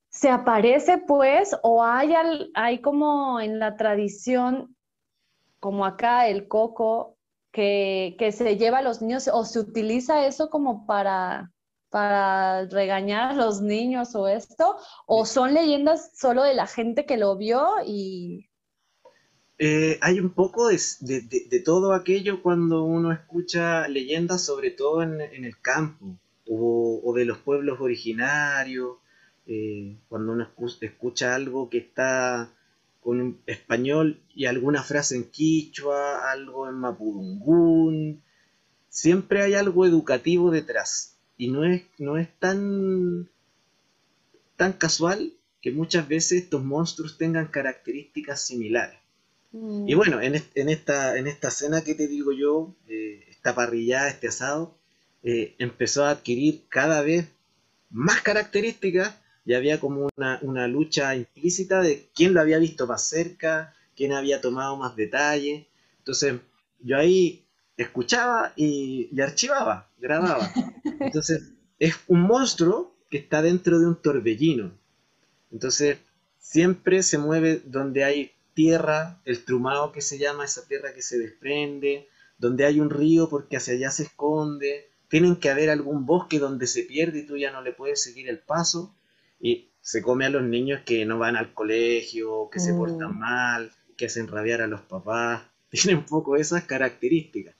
¿se aparece pues o hay, al- hay como en la tradición, como acá el coco, que, que se lleva a los niños o se utiliza eso como para, para regañar a los niños o esto, o son leyendas solo de la gente que lo vio y... Eh, hay un poco de, todo aquello cuando uno escucha leyendas, sobre todo en, el campo, o, de los pueblos originarios, eh, cuando uno escucha algo que está con español y alguna frase en quichua, algo en mapudungún, siempre hay algo educativo detrás y no es, no es tan, tan casual que muchas veces estos monstruos tengan características similares. Y mm. bueno, en, esta, en esta escena que te digo yo, eh, esta parrillada, este asado, eh, empezó a adquirir cada vez más características y había como una, una, lucha implícita de quién lo había visto más cerca, quién había tomado más detalles. Entonces, yo ahí escuchaba y, archivaba, grababa. (laughs) Entonces, es un monstruo que está dentro de un torbellino. Entonces, siempre se mueve donde hay tierra, el trumado que se llama, esa tierra que se desprende, donde hay un río porque hacia allá se esconde, tienen que haber algún bosque donde se pierde y tú ya no le puedes seguir el paso, y se come a los niños que no van al colegio, que se mm. portan mal, que hacen rabiar a los papás, (laughs) tiene un poco esas características.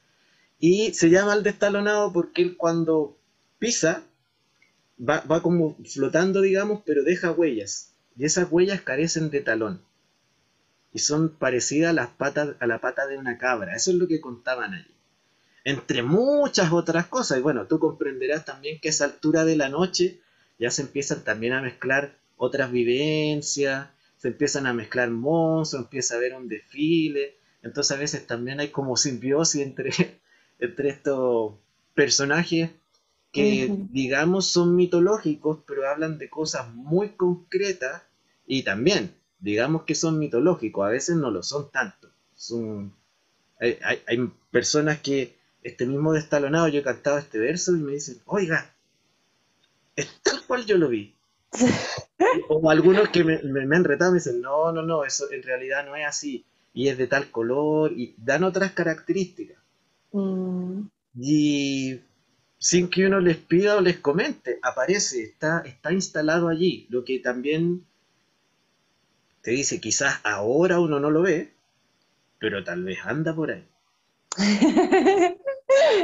Y se llama el destalonado porque él cuando pisa va, como flotando, digamos, pero deja huellas. Y esas huellas carecen de talón. Y son parecidas a, las patas, a la pata de una cabra. Eso es lo que contaban allí. Entre muchas otras cosas. Y bueno, tú comprenderás también que a esa altura de la noche ya se empiezan también a mezclar otras vivencias, se empiezan a mezclar monstruos, empieza a haber un desfile. Entonces a veces también hay como simbiosis entre (laughs) entre estos personajes que, digamos, son mitológicos, pero hablan de cosas muy concretas y también, digamos que son mitológicos, a veces no lo son tanto. Son, hay, personas que, este mismo destalonado, yo he cantado este verso y me dicen, oiga, es tal cual yo lo vi. (laughs) o algunos que me, me, han retado me dicen, no, no, no, eso en realidad no es así, y es de tal color, y dan otras características. Mm. Y sin que uno les pida o les comente, aparece, está, está instalado allí, lo que también te dice, quizás ahora uno no lo ve, pero tal vez anda por ahí. (laughs)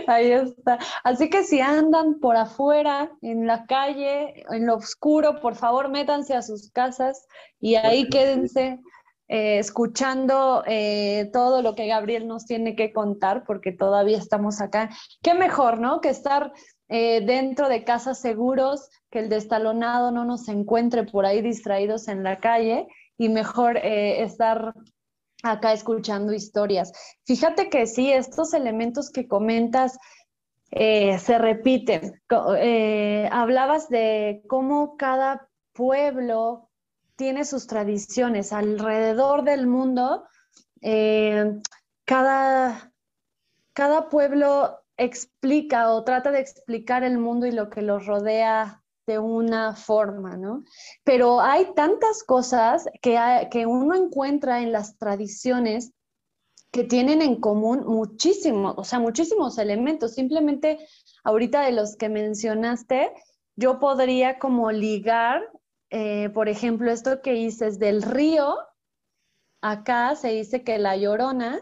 Ahí está. Así que si andan por afuera, en la calle, en lo oscuro, por favor métanse a sus casas y ahí quédense eh, escuchando eh, todo lo que Gabriel nos tiene que contar, porque todavía estamos acá. Qué mejor, ¿no? Que estar eh, dentro de casas seguros, que el destalonado no nos encuentre por ahí distraídos en la calle y mejor estar acá escuchando historias. Fíjate que sí, estos elementos que comentas se repiten. hablabas de cómo cada pueblo tiene sus tradiciones alrededor del mundo. Eh, cada, cada pueblo explica o trata de explicar el mundo y lo que los rodea de una forma, ¿no? Pero hay tantas cosas que, que uno encuentra en las tradiciones que tienen en común muchísimos, o sea, muchísimos elementos. Simplemente ahorita de los que mencionaste, yo podría como ligar eh, por ejemplo, esto que dices del río, acá se dice que la llorona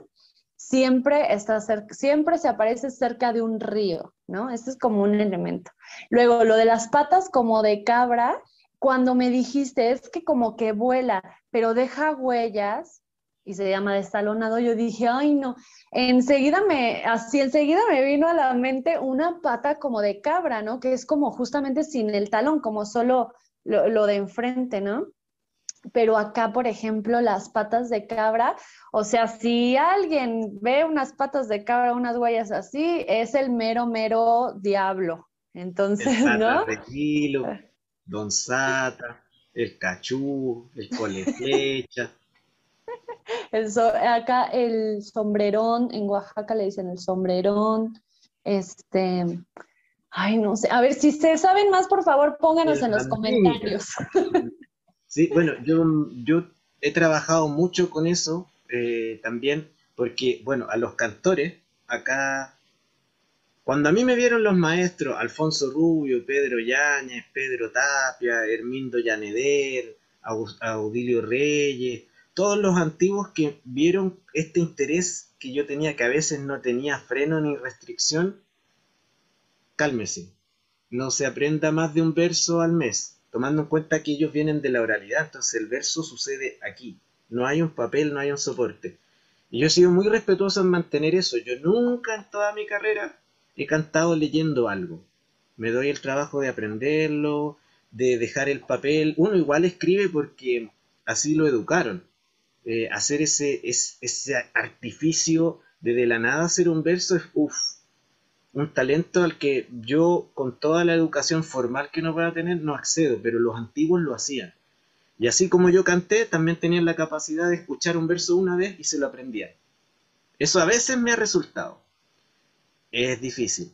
siempre, está siempre se aparece cerca de un río, ¿no? Este es como un elemento. Luego, lo de las patas como de cabra, cuando me dijiste, es que como que vuela, pero deja huellas y se llama destalonado, yo dije, ay no, enseguida me, así enseguida me vino a la mente una pata como de cabra, ¿no? Que es como justamente sin el talón, como solo lo, de enfrente, ¿no? Pero acá, por ejemplo, las patas de cabra, o sea, si alguien ve unas patas de cabra, unas huellas así, es el mero, mero diablo. Entonces, el ¿no? Regilo, Don Sata, el cachú, el coleflecha. (laughs) El acá el sombrerón, en Oaxaca le dicen el sombrerón, este, Ay, no sé. A ver, si se saben más, por favor, pónganos en los comentarios. (laughs) Sí, bueno, yo, yo he trabajado mucho con eso eh, también, porque, bueno, a los cantores, acá. Cuando a mí me vieron los maestros, Alfonso Rubio, Pedro Yáñez, Pedro Tapia, Hermindo Llaneder, Audilio Reyes, todos los antiguos que vieron este interés que yo tenía, que a veces no tenía freno ni restricción, cálmese, no se aprenda más de un verso al mes, tomando en cuenta que ellos vienen de la oralidad, entonces el verso sucede aquí, no hay un papel, no hay un soporte. Y yo he sido muy respetuoso en mantener eso, yo nunca en toda mi carrera he cantado leyendo algo, me doy el trabajo de aprenderlo, de dejar el papel, uno igual escribe porque así lo educaron, eh, hacer ese, ese, artificio de de la nada hacer un verso es un talento al que yo con toda la educación formal que no pueda tener no accedo, pero los antiguos lo hacían. Y así como yo canté, también tenían la capacidad de escuchar un verso una vez y se lo aprendían. Eso a veces me ha resultado. Es difícil.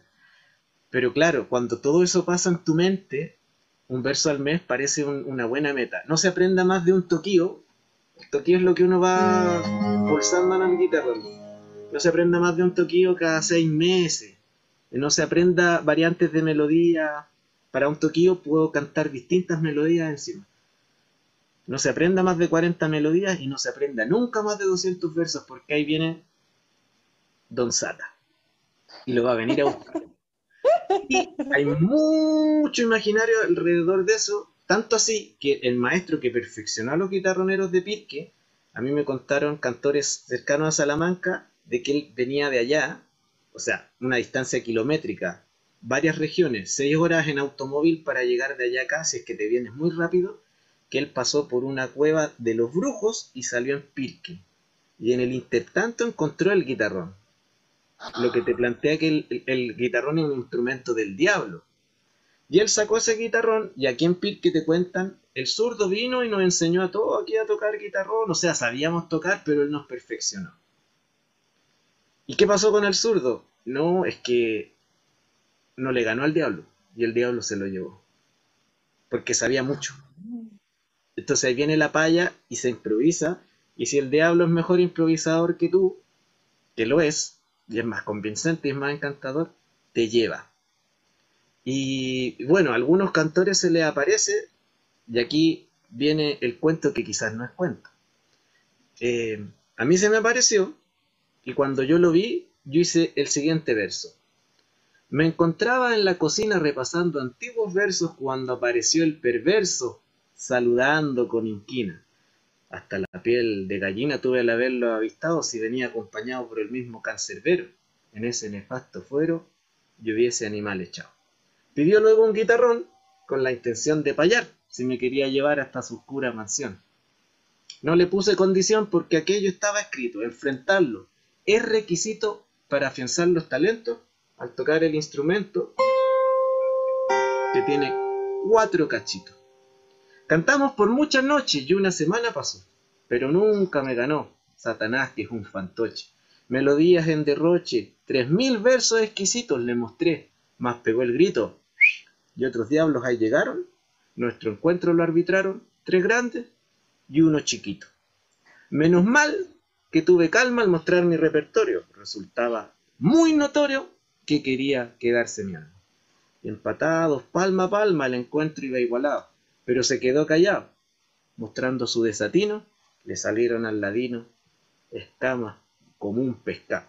Pero claro, cuando todo eso pasa en tu mente, un verso al mes parece una buena meta. No se aprenda más de un toquío, toquillo es lo que uno va pulsando en la guitarra. No se aprenda más de un toquillo cada seis meses. No se aprenda variantes de melodía. Para un toquillo puedo cantar distintas melodías encima. No se aprenda más de 40 melodías y no se aprenda nunca más de 200 versos porque ahí viene Don Sata. Y lo va a venir a buscar. Y hay mucho imaginario alrededor de eso tanto así que el maestro que perfeccionó los guitarroneros de Pirque, a mí me contaron cantores cercanos a Salamanca de que él venía de allá, o sea, una distancia kilométrica, varias regiones, seis horas en automóvil para llegar de allá acá, si es que te vienes muy rápido, que él pasó por una cueva de los brujos y salió en Pirque. Y en el intertanto encontró el guitarrón. Lo que te plantea que el, el guitarrón es un instrumento del diablo. Y él sacó ese guitarrón y aquí en Pirque te cuentan, el zurdo vino y nos enseñó a todos aquí a tocar guitarrón, o sea, sabíamos tocar, pero él nos perfeccionó. ¿Y qué pasó con el zurdo? No, es que no le ganó al diablo y el diablo se lo llevó, porque sabía mucho. Entonces ahí viene la paya y se improvisa, y si el diablo es mejor improvisador que tú, que lo es, y es más convincente y es más encantador, te lleva. Y bueno, a algunos cantores se les aparece, y aquí viene el cuento que quizás no es cuento. Eh, a mí se me apareció, y cuando yo lo vi, yo hice el siguiente verso. Me encontraba en la cocina repasando antiguos versos cuando apareció el perverso, saludando con inquina. Hasta la piel de gallina tuve al haberlo avistado si venía acompañado por el mismo cancerbero. En ese nefasto fuero yo vi ese animal echado. Pidió luego un guitarrón con la intención de payar, si me quería llevar hasta su oscura mansión. No le puse condición porque aquello estaba escrito, enfrentarlo. Es requisito para afianzar los talentos al tocar el instrumento que tiene cuatro cachitos. Cantamos por muchas noches y una semana pasó, pero nunca me ganó Satanás que es un fantoche. Melodías en derroche, tres mil versos exquisitos le mostré, mas pegó el grito, y otros diablos ahí llegaron, nuestro encuentro lo arbitraron tres grandes y uno chiquito. Menos mal que tuve calma al mostrar mi repertorio, resultaba muy notorio que quería quedarse mi alma. empatados, palma a palma, el encuentro iba igualado, pero se quedó callado, mostrando su desatino, le salieron al ladino escamas como un pescado.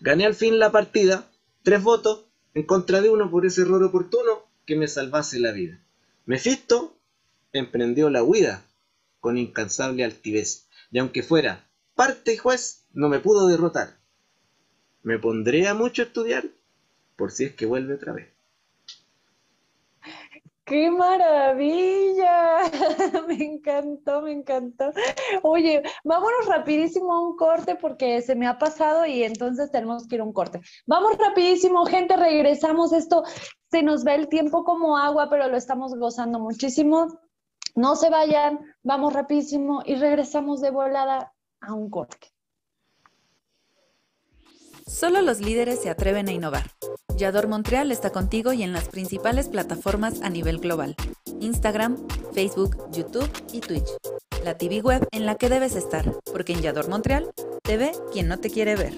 Gané al fin la partida, tres votos en contra de uno por ese error oportuno que me salvase la vida. Mefisto emprendió la huida con incansable altivez, y aunque fuera parte juez, no me pudo derrotar. Me pondré a mucho estudiar por si es que vuelve otra vez. ¡Qué maravilla! (laughs) me encantó, me encantó. Oye, vámonos rapidísimo a un corte porque se me ha pasado y entonces tenemos que ir a un corte. Vamos rapidísimo, gente, regresamos. Esto se nos va el tiempo como agua, pero lo estamos gozando muchísimo. No se vayan, vamos rapidísimo y regresamos de volada a un corte. Solo los líderes se atreven a innovar. Yador Montreal está contigo y en las principales plataformas a nivel global. Instagram, Facebook, YouTube y Twitch. La TV web en la que debes estar, porque en Yador Montreal te ve quien no te quiere ver.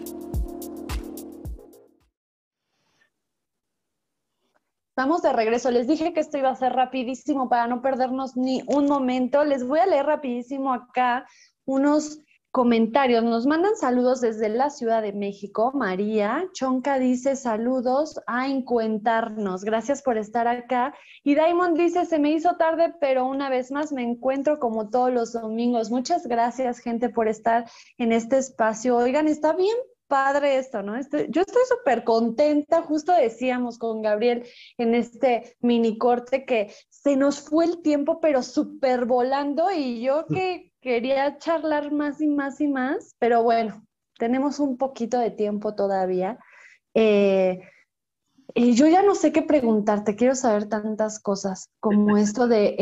Estamos de regreso. Les dije que esto iba a ser rapidísimo para no perdernos ni un momento. Les voy a leer rapidísimo acá unos comentarios. Nos mandan saludos desde la Ciudad de México. María Chonca dice saludos a encuentarnos. Gracias por estar acá. Y Diamond dice, se me hizo tarde, pero una vez más me encuentro como todos los domingos. Muchas gracias, gente, por estar en este espacio. Oigan, está bien padre esto, ¿no? Este, yo estoy súper contenta, justo decíamos con Gabriel en este mini corte que se nos fue el tiempo, pero súper volando y yo que quería charlar más y más y más, pero bueno, tenemos un poquito de tiempo todavía. Eh, y yo ya no sé qué preguntarte, quiero saber tantas cosas como esto de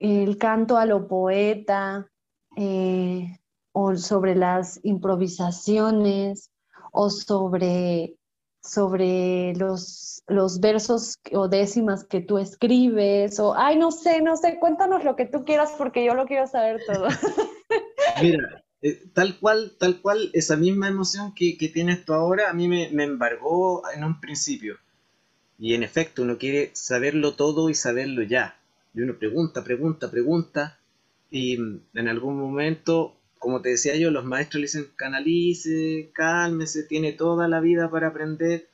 el, canto a lo poeta, eh, o sobre las improvisaciones, o sobre, sobre los, los versos o décimas que tú escribes, o, ay, no sé, no sé, cuéntanos lo que tú quieras porque yo lo quiero saber todo. (laughs) Mira, eh, tal cual, tal cual, esa misma emoción que, tienes tú ahora, a mí me, me embargó en un principio. Y en efecto, uno quiere saberlo todo y saberlo ya. Y uno pregunta, pregunta, pregunta. Y en algún momento como te decía yo, los maestros le dicen canalice, cálmese, tiene toda la vida para aprender,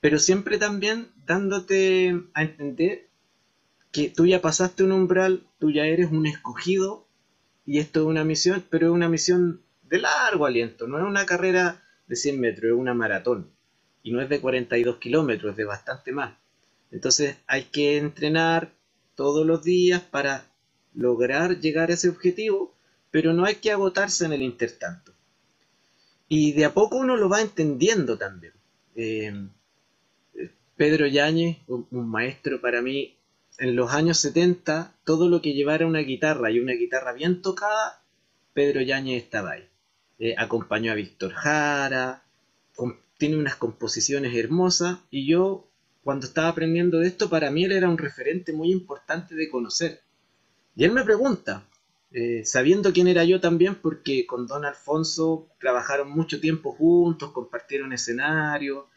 pero siempre también dándote a entender que tú ya pasaste un umbral, tú ya eres un escogido y esto es una misión, pero es una misión de largo aliento, no es una carrera de 100 metros, es una maratón y no es de 42 kilómetros, es de bastante más. Entonces hay que entrenar todos los días para lograr llegar a ese objetivo pero no hay que agotarse en el intertanto. Y de a poco uno lo va entendiendo también. Eh, Pedro Yáñez, un, maestro para mí, en los años 70, todo lo que llevara una guitarra y una guitarra bien tocada, Pedro Yáñez estaba ahí. Eh, acompañó a Víctor Jara, tiene unas composiciones hermosas y yo cuando estaba aprendiendo de esto, para mí él era un referente muy importante de conocer. Y él me pregunta, eh, sabiendo quién era yo también, porque con Don Alfonso trabajaron mucho tiempo juntos, compartieron escenario.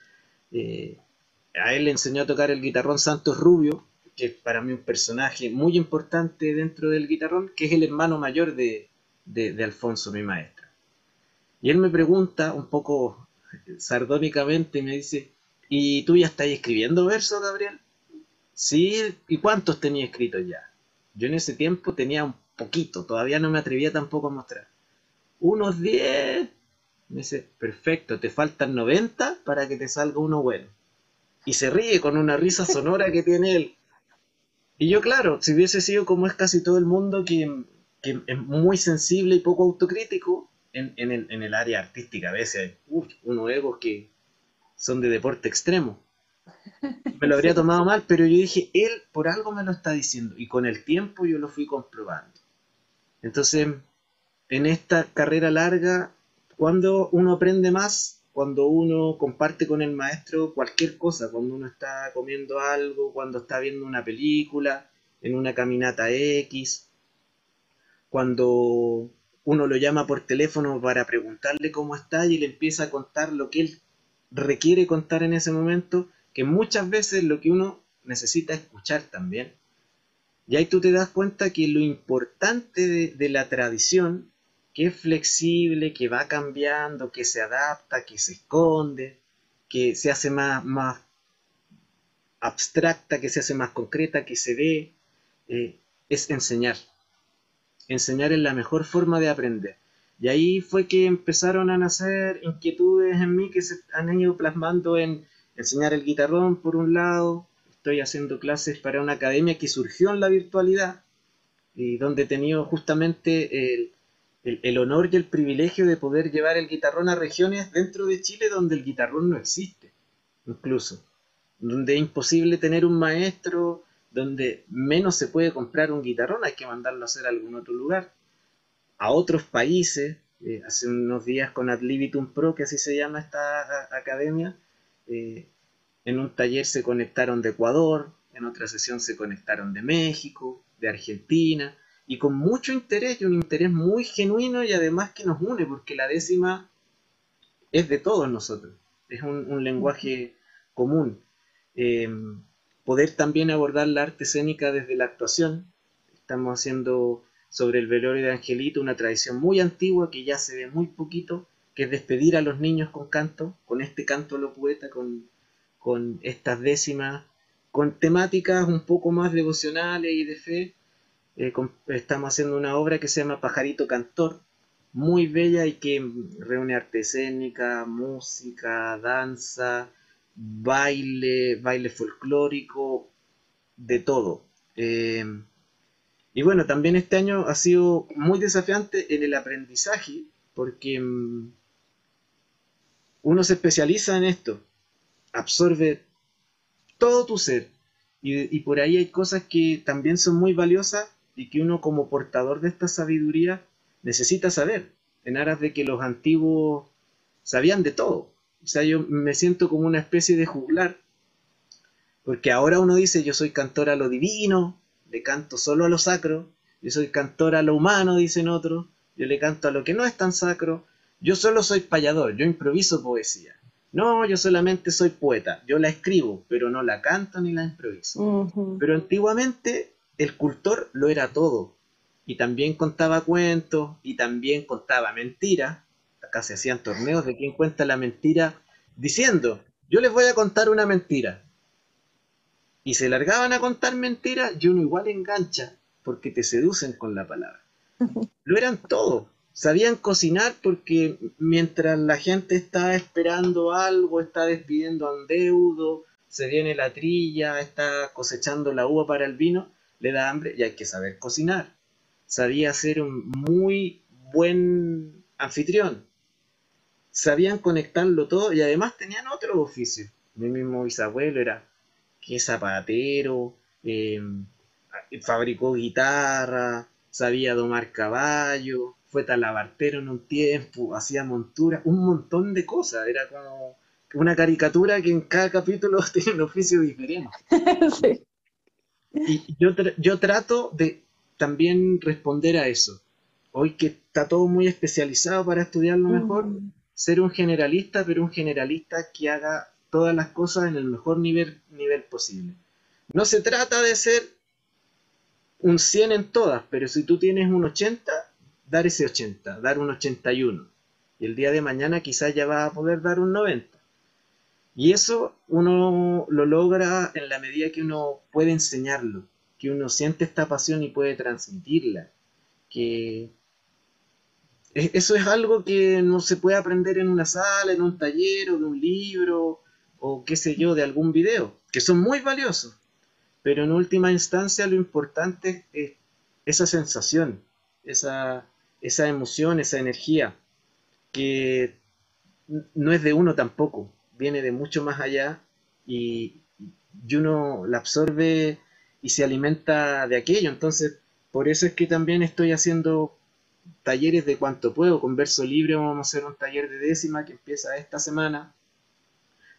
Eh, a él le enseñó a tocar el guitarrón Santos Rubio, que es para mí un personaje muy importante dentro del guitarrón, que es el hermano mayor de, de Alfonso, mi maestro. Y él me pregunta un poco sardónicamente, me dice, ¿y tú ya estás escribiendo versos, Gabriel? Sí, ¿y cuántos tenía escritos ya? Yo en ese tiempo tenía un poquito, todavía no me atrevía tampoco a mostrar. Unos 10. Me dice, perfecto, te faltan 90 para que te salga uno bueno. Y se ríe con una risa sonora que tiene él. Y yo, claro, si hubiese sido como es casi todo el mundo, que, es muy sensible y poco autocrítico en, el, área artística, a veces hay unos egos que son de deporte extremo. Me lo habría tomado mal, pero yo dije, él por algo me lo está diciendo. Y con el tiempo yo lo fui comprobando. Entonces, en esta carrera larga, cuando uno aprende más, cuando uno comparte con el maestro cualquier cosa, cuando uno está comiendo algo, cuando está viendo una película, en una caminata X, cuando uno lo llama por teléfono para preguntarle cómo está y le empieza a contar lo que él requiere contar en ese momento, que muchas veces lo que uno necesita escuchar también. Y ahí tú te das cuenta que lo importante de, la tradición, que es flexible, que va cambiando, que se adapta, que se esconde, que se hace más, más abstracta, que se hace más concreta, que se ve, eh, es enseñar. Enseñar es la mejor forma de aprender. Y ahí fue que empezaron a nacer inquietudes en mí que se han ido plasmando en enseñar el guitarrón por un lado, estoy haciendo clases para una academia que surgió en la virtualidad y donde he tenido justamente el, honor y el privilegio de poder llevar el guitarrón a regiones dentro de Chile donde el guitarrón no existe, incluso, donde es imposible tener un maestro, donde menos se puede comprar un guitarrón, hay que mandarlo a hacer a algún otro lugar, a otros países, eh, hace unos días con Ad Libitum Pro, que así se llama esta academia, eh, en un taller se conectaron de Ecuador, en otra sesión se conectaron de México, de Argentina, y con mucho interés y un interés muy genuino y además que nos une, porque la décima es de todos nosotros, es un, lenguaje común. Eh, poder también abordar la arte escénica desde la actuación. Estamos haciendo sobre el velorio de Angelito una tradición muy antigua que ya se ve muy poquito, que es despedir a los niños con canto, con este canto lo poeta, con, con estas décimas, con temáticas un poco más devocionales y de fe. Eh, estamos haciendo una obra que se llama Pajarito Cantor, muy bella y que reúne arte escénica, música, danza, baile, baile folclórico, de todo. Eh, y bueno, también este año ha sido muy desafiante en el aprendizaje, porque mm, uno se especializa en esto, absorbe todo tu ser, y, por ahí hay cosas que también son muy valiosas y que uno como portador de esta sabiduría necesita saber, en aras de que los antiguos sabían de todo. O sea, yo me siento como una especie de juglar, porque ahora uno dice yo soy cantor a lo divino, le canto solo a lo sacro, yo soy cantor a lo humano, dicen otros, yo le canto a lo que no es tan sacro, yo solo soy payador, yo improviso poesía. No, yo solamente soy poeta, yo la escribo, pero no la canto ni la improviso. Pero antiguamente el cultor lo era todo, y también contaba cuentos, y también contaba mentiras. Acá se hacían torneos de quién cuenta la mentira, diciendo, yo les voy a contar una mentira, y se largaban a contar mentiras y uno igual engancha porque te seducen con la palabra. (laughs) Lo eran todo. Sabían cocinar porque mientras la gente está esperando algo, está despidiendo a un deudo, se viene la trilla, está cosechando la uva para el vino, le da hambre y hay que saber cocinar. Sabía ser un muy buen anfitrión. Sabían conectarlo todo y además tenían otro oficio. Mi mismo bisabuelo era que zapatero, eh, fabricó guitarra, sabía domar caballo, fue talabartero en un tiempo, hacía montura, un montón de cosas. Era como una caricatura que en cada capítulo (laughs) tiene un oficio diferente. (laughs) Y yo, yo trato de también responder a eso. Hoy que está todo muy especializado para estudiarlo mejor, ser un generalista, pero un generalista que haga todas las cosas en el mejor nivel, nivel posible. No se trata de ser un 100 en todas, pero si tú tienes un 80, dar ese 80, dar un 81. Y el día de mañana quizás ya vas a poder dar un 90. Y eso uno lo logra en la medida que uno puede enseñarlo, que uno siente esta pasión y puede transmitirla. Que eso es algo que no se puede aprender en una sala, en un taller o de un libro o qué sé yo, de algún video, que son muy valiosos. Pero en última instancia lo importante es esa sensación, esa, esa emoción, esa energía, que no es de uno tampoco, viene de mucho más allá y, uno la absorbe y se alimenta de aquello. Entonces, por eso es que también estoy haciendo talleres de cuanto puedo. Con verso libre vamos a hacer un taller de décima que empieza esta semana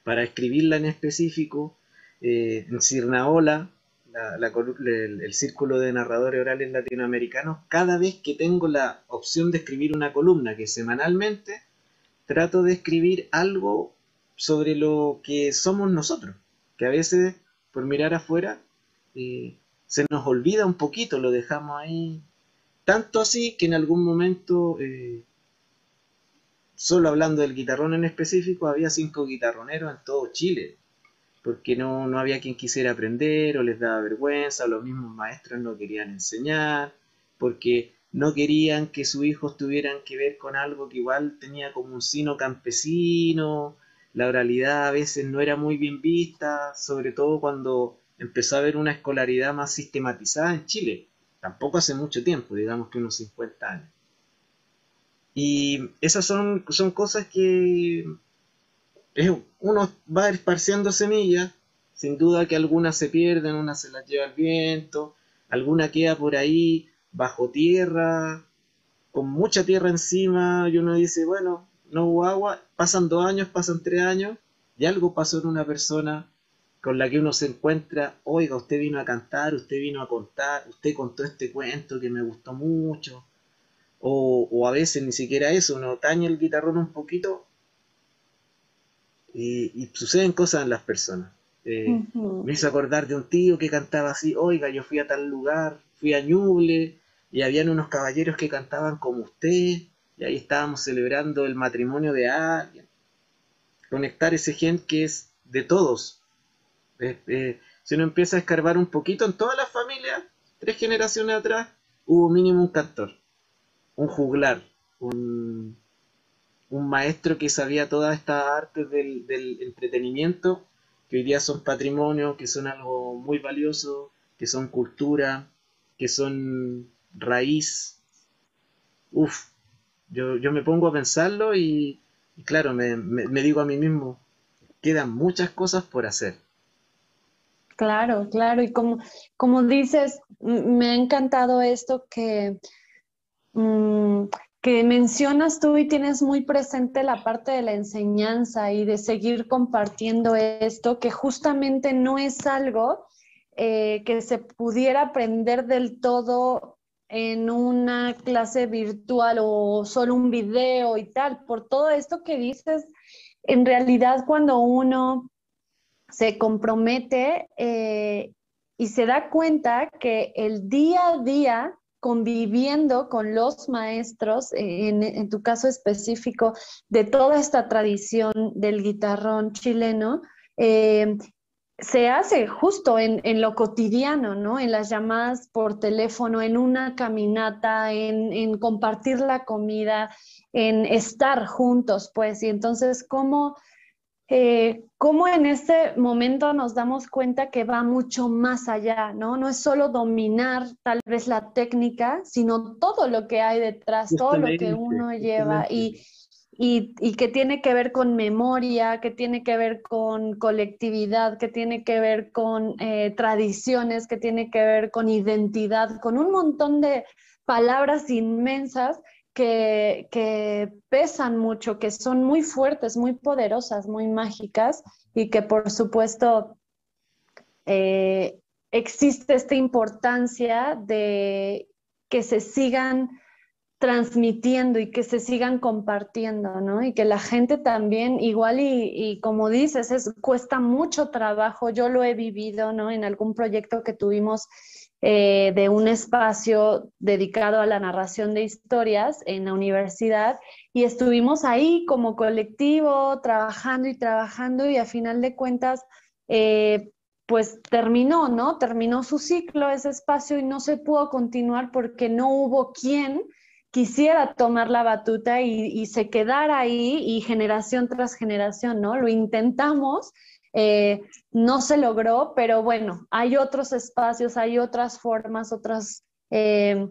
para escribirla en específico, eh, en Cirnaola, el, Círculo de Narradores Orales Latinoamericanos, cada vez que tengo la opción de escribir una columna, que semanalmente trato de escribir algo sobre lo que somos nosotros, que a veces por mirar afuera eh, se nos olvida un poquito, lo dejamos ahí, tanto así que en algún momento eh, solo hablando del guitarrón en específico, había cinco guitarroneros en todo Chile, porque no, no había quien quisiera aprender o les daba vergüenza, los mismos maestros no querían enseñar, porque no querían que sus hijos tuvieran que ver con algo que igual tenía como un sino campesino, la oralidad a veces no era muy bien vista, sobre todo cuando empezó a haber una escolaridad más sistematizada en Chile, tampoco hace mucho tiempo, digamos que unos 50 años. Y esas son, son cosas que uno va esparciendo semillas, sin duda que algunas se pierden, unas se las lleva el viento, alguna queda por ahí bajo tierra, con mucha tierra encima, y uno dice, bueno, no hubo agua, pasan dos años, pasan tres años, y algo pasó en una persona con la que uno se encuentra, oiga, usted vino a cantar, usted vino a contar, usted contó este cuento que me gustó mucho, o, a veces ni siquiera eso, uno tañe el guitarrón un poquito y, suceden cosas en las personas. Eh, me hizo acordar de un tío que cantaba así, oiga, yo fui a tal lugar, fui a Ñuble, y habían unos caballeros que cantaban como usted, y ahí estábamos celebrando el matrimonio de alguien. Conectar ese gen que es de todos. Eh, eh, si uno empieza a escarbar un poquito en todas las familias, tres generaciones atrás, hubo mínimo un cantor, un juglar, un, un maestro que sabía todas estas artes del, del entretenimiento que hoy día son patrimonio, que son algo muy valioso, que son cultura, que son raíz. Uf, yo, yo me pongo a pensarlo y, claro, me, me, digo a mí mismo, quedan muchas cosas por hacer. Claro, claro, y como, como dices, me ha encantado esto que, mm, que mencionas tú y tienes muy presente la parte de la enseñanza y de seguir compartiendo esto, que justamente no es algo eh, que se pudiera aprender del todo en una clase virtual o solo un video y tal. Por todo esto que dices, en realidad cuando uno se compromete eh, y se da cuenta que el día a día conviviendo con los maestros, eh, en, tu caso específico, de toda esta tradición del guitarrón chileno, eh, se hace justo en, lo cotidiano, ¿no? En las llamadas por teléfono, en una caminata, en, compartir la comida, en estar juntos, pues. Y entonces, ¿cómo eh, cómo en este momento nos damos cuenta que va mucho más allá, ¿no? No es solo dominar tal vez la técnica, sino todo lo que hay detrás, todo lo que uno lleva y, y, que tiene que ver con memoria, que tiene que ver con colectividad, que tiene que ver con eh, tradiciones, que tiene que ver con identidad, con un montón de palabras inmensas que, pesan mucho, que son muy fuertes, muy poderosas, muy mágicas y que por supuesto eh, existe esta importancia de que se sigan transmitiendo y que se sigan compartiendo, ¿no? Y que la gente también, igual y, y, como dices, es, cuesta mucho trabajo, yo lo he vivido, ¿no? En algún proyecto que tuvimos eh, de un espacio dedicado a la narración de historias en la universidad y estuvimos ahí como colectivo trabajando y trabajando y a final de cuentas eh, pues terminó, ¿no? Terminó su ciclo ese espacio y no se pudo continuar porque no hubo quien quisiera tomar la batuta y, y se quedara ahí y generación tras generación, ¿no? Lo intentamos eh, no se logró, pero bueno, hay otros espacios, hay otras formas, otras... Eh,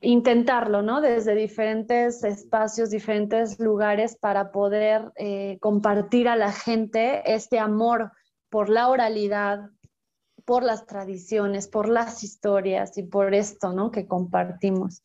intentarlo, ¿no? Desde diferentes espacios, diferentes lugares para poder eh, compartir a la gente este amor por la oralidad, por las tradiciones, por las historias y por esto, ¿no? Que compartimos.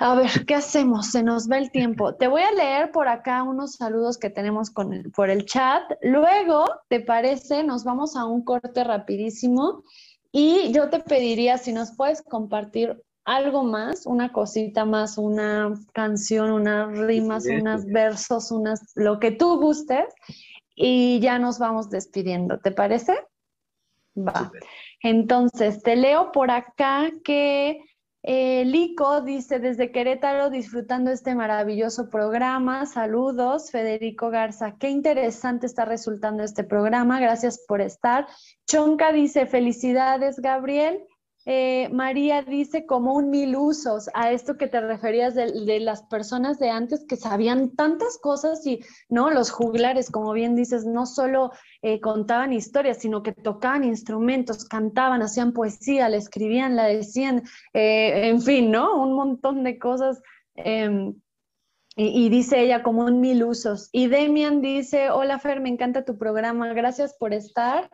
A ver, ¿qué hacemos? Se nos va el tiempo. Te voy a leer por acá unos saludos que tenemos con por el chat. Luego, ¿te parece? Nos vamos a un corte rapidísimo y yo te pediría si nos puedes compartir algo más, una cosita más, una canción, unas rimas, unos versos, unas, lo que tú gustes y ya nos vamos despidiendo. ¿Te parece? Va. Entonces, te leo por acá que eh, Lico dice desde Querétaro disfrutando este maravilloso programa. Saludos, Federico Garza. Qué interesante está resultando este programa. Gracias por estar. Chonca dice felicidades, Gabriel. Eh, María dice como un mil usos a esto que te referías de, las personas de antes que sabían tantas cosas y no los juglares, como bien dices, no solo eh, contaban historias, sino que tocaban instrumentos, cantaban, hacían poesía, le escribían, la decían, eh, en fin, ¿no? Un montón de cosas. Em, y, y, dice ella como un mil usos. Y Demian dice, hola Fer, me encanta tu programa, gracias por estar.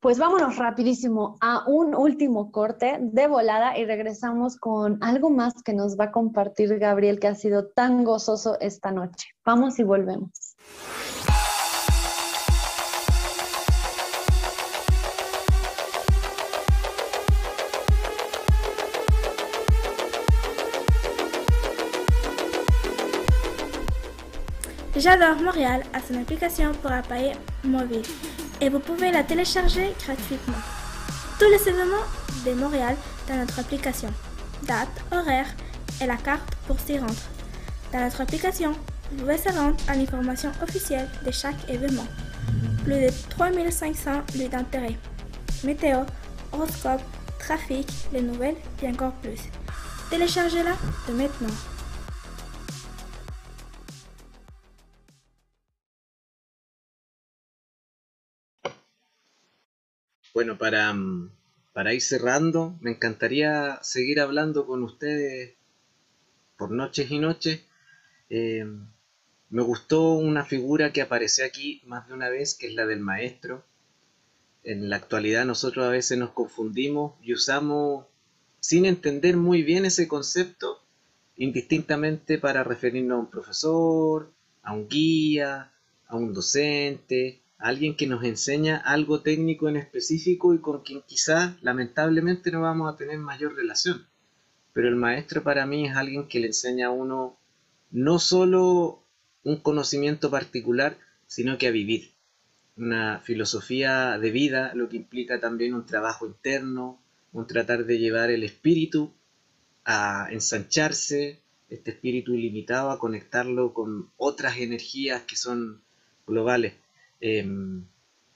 Pues vámonos rapidísimo a un último corte de volada y regresamos con algo más que nos va a compartir Gabriel que ha sido tan gozoso esta noche. Vamos y volvemos. J'adore Montréal a son application pour appareil mobile. Et vous pouvez la télécharger gratuitement. Tous les événements de Montréal dans notre application. Date, horaire et la carte pour s'y rendre. Dans notre application, vous pouvez se rendre à l'information officielle de chaque événement. Plus de 3500 lieux d'intérêt. Météo, horoscope, trafic, les nouvelles et encore plus. Téléchargez-la de maintenant. Bueno, para, mm, para ir cerrando, me encantaría seguir hablando con ustedes por noches y noches. Eh, me gustó una figura que apareció aquí más de una vez, que es la del maestro. En la actualidad nosotros a veces nos confundimos y usamos, sin entender muy bien ese concepto, indistintamente para referirnos a un profesor, a un guía, a un docente, alguien que nos enseña algo técnico en específico y con quien quizás lamentablemente no vamos a tener mayor relación. Pero el maestro para mí es alguien que le enseña a uno no solo un conocimiento particular, sino que a vivir. Una filosofía de vida, lo que implica también un trabajo interno, un tratar de llevar el espíritu a ensancharse, este espíritu ilimitado, a conectarlo con otras energías que son globales. Em,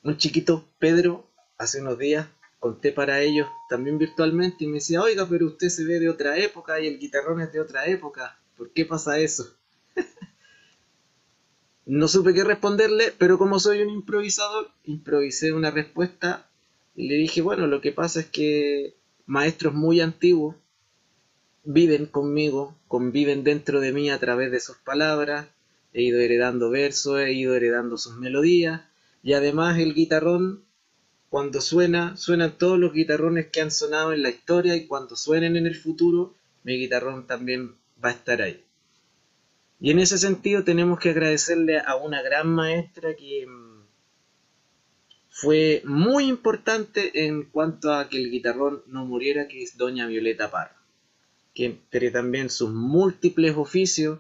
un chiquito, Pedro, hace unos días conté para ellos también virtualmente y me decía, oiga, pero usted se ve de otra época y el guitarrón es de otra época, ¿por qué pasa eso? (laughs) no supe qué responderle, pero como soy un improvisador, improvisé una respuesta y le dije, bueno, lo que pasa es que maestros muy antiguos viven conmigo, conviven dentro de mí a través de sus palabras, he ido heredando versos, he ido heredando sus melodías y además el guitarrón cuando suena, suenan todos los guitarrones que han sonado en la historia y cuando suenen en el futuro, mi guitarrón también va a estar ahí. Y en ese sentido tenemos que agradecerle a una gran maestra que mm, fue muy importante en cuanto a que el guitarrón no muriera, que es doña Violeta Parra, que entre también sus múltiples oficios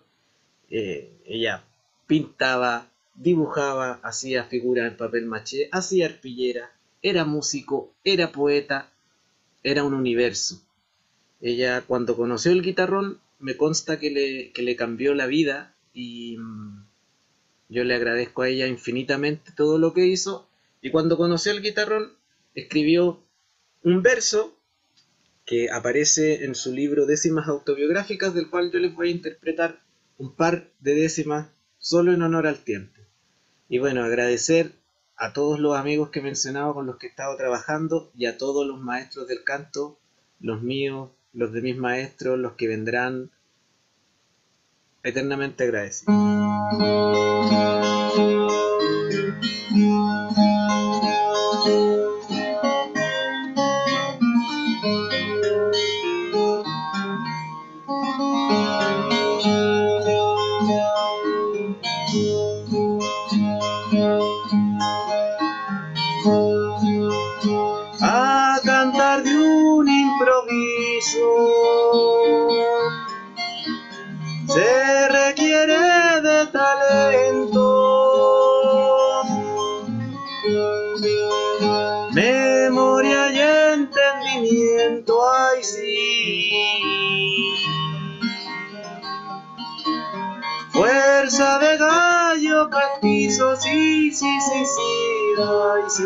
eh, ella pintaba, dibujaba, hacía figuras en papel maché, hacía arpillera, era músico, era poeta, era un universo. Ella cuando conoció el guitarrón me consta que le, que le cambió la vida y mm, yo le agradezco a ella infinitamente todo lo que hizo. Y cuando conoció el guitarrón escribió un verso que aparece en su libro Décimas Autobiográficas, del cual yo les voy a interpretar un par de décimas solo en honor al tiempo. Y bueno, agradecer a todos los amigos que he mencionado con los que he estado trabajando y a todos los maestros del canto, los míos, los de mis maestros, los que vendrán, eternamente agradecido. Sí, sí, sí, sí, ay, sí.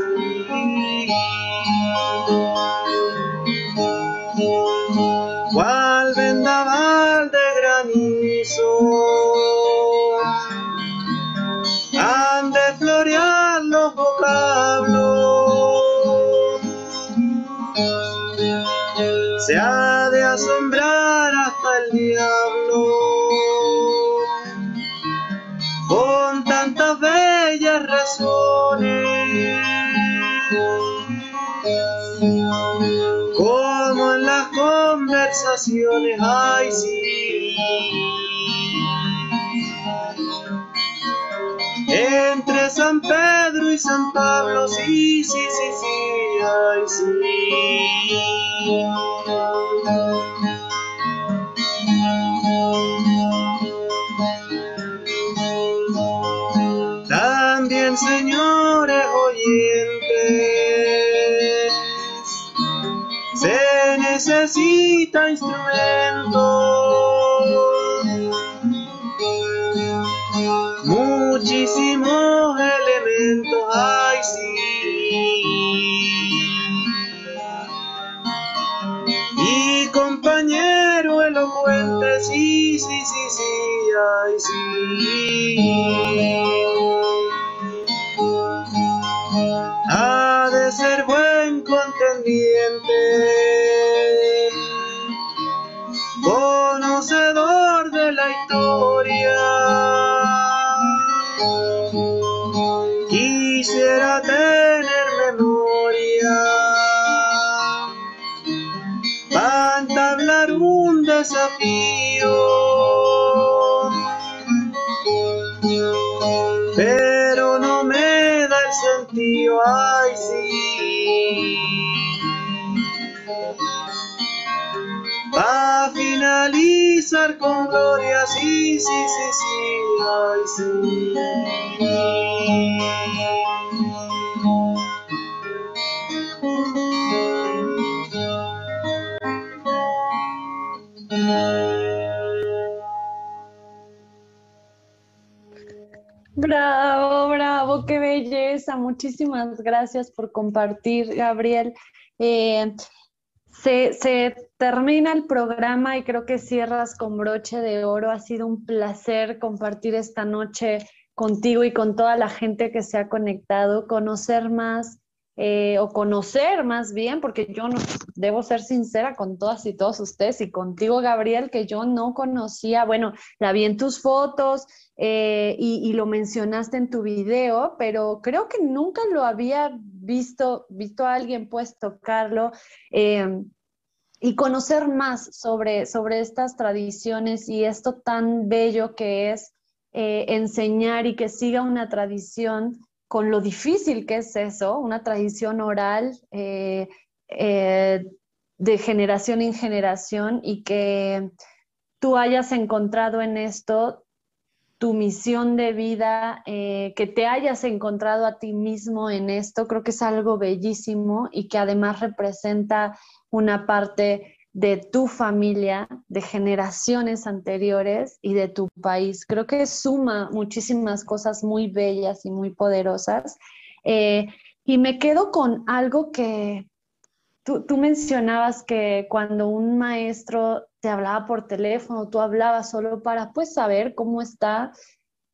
Conversaciones, ay sí. Entre San Pedro y San Pablo, sí, sí, sí, sí, ay sí. Gloria, sí, sí, sí, sí. Bravo, bravo, qué belleza. Muchísimas gracias por compartir, Gabriel. Eh, se, termina el programa y creo que cierras con broche de oro. Ha sido un placer compartir esta noche contigo y con toda la gente que se ha conectado, conocer más eh, o conocer más bien, porque yo no debo ser sincera con todas y todos ustedes y contigo, Gabriel, que yo no conocía, bueno, la vi en tus fotos eh, y, lo mencionaste en tu video, pero creo que nunca lo había visto, visto a alguien pues tocarlo. eh, y conocer más sobre, sobre estas tradiciones y esto tan bello que es enseñar y que siga una tradición con lo difícil que es eso, una tradición oral eh, eh, de generación en generación y que tú hayas encontrado en esto tu misión de vida, eh, que te hayas encontrado a ti mismo en esto, creo que es algo bellísimo y que además representa una parte de tu familia, de generaciones anteriores y de tu país. Creo que suma muchísimas cosas muy bellas y muy poderosas. Eh, y me quedo con algo que tú, tú mencionabas que cuando un maestro te hablaba por teléfono, tú hablabas solo para pues saber cómo está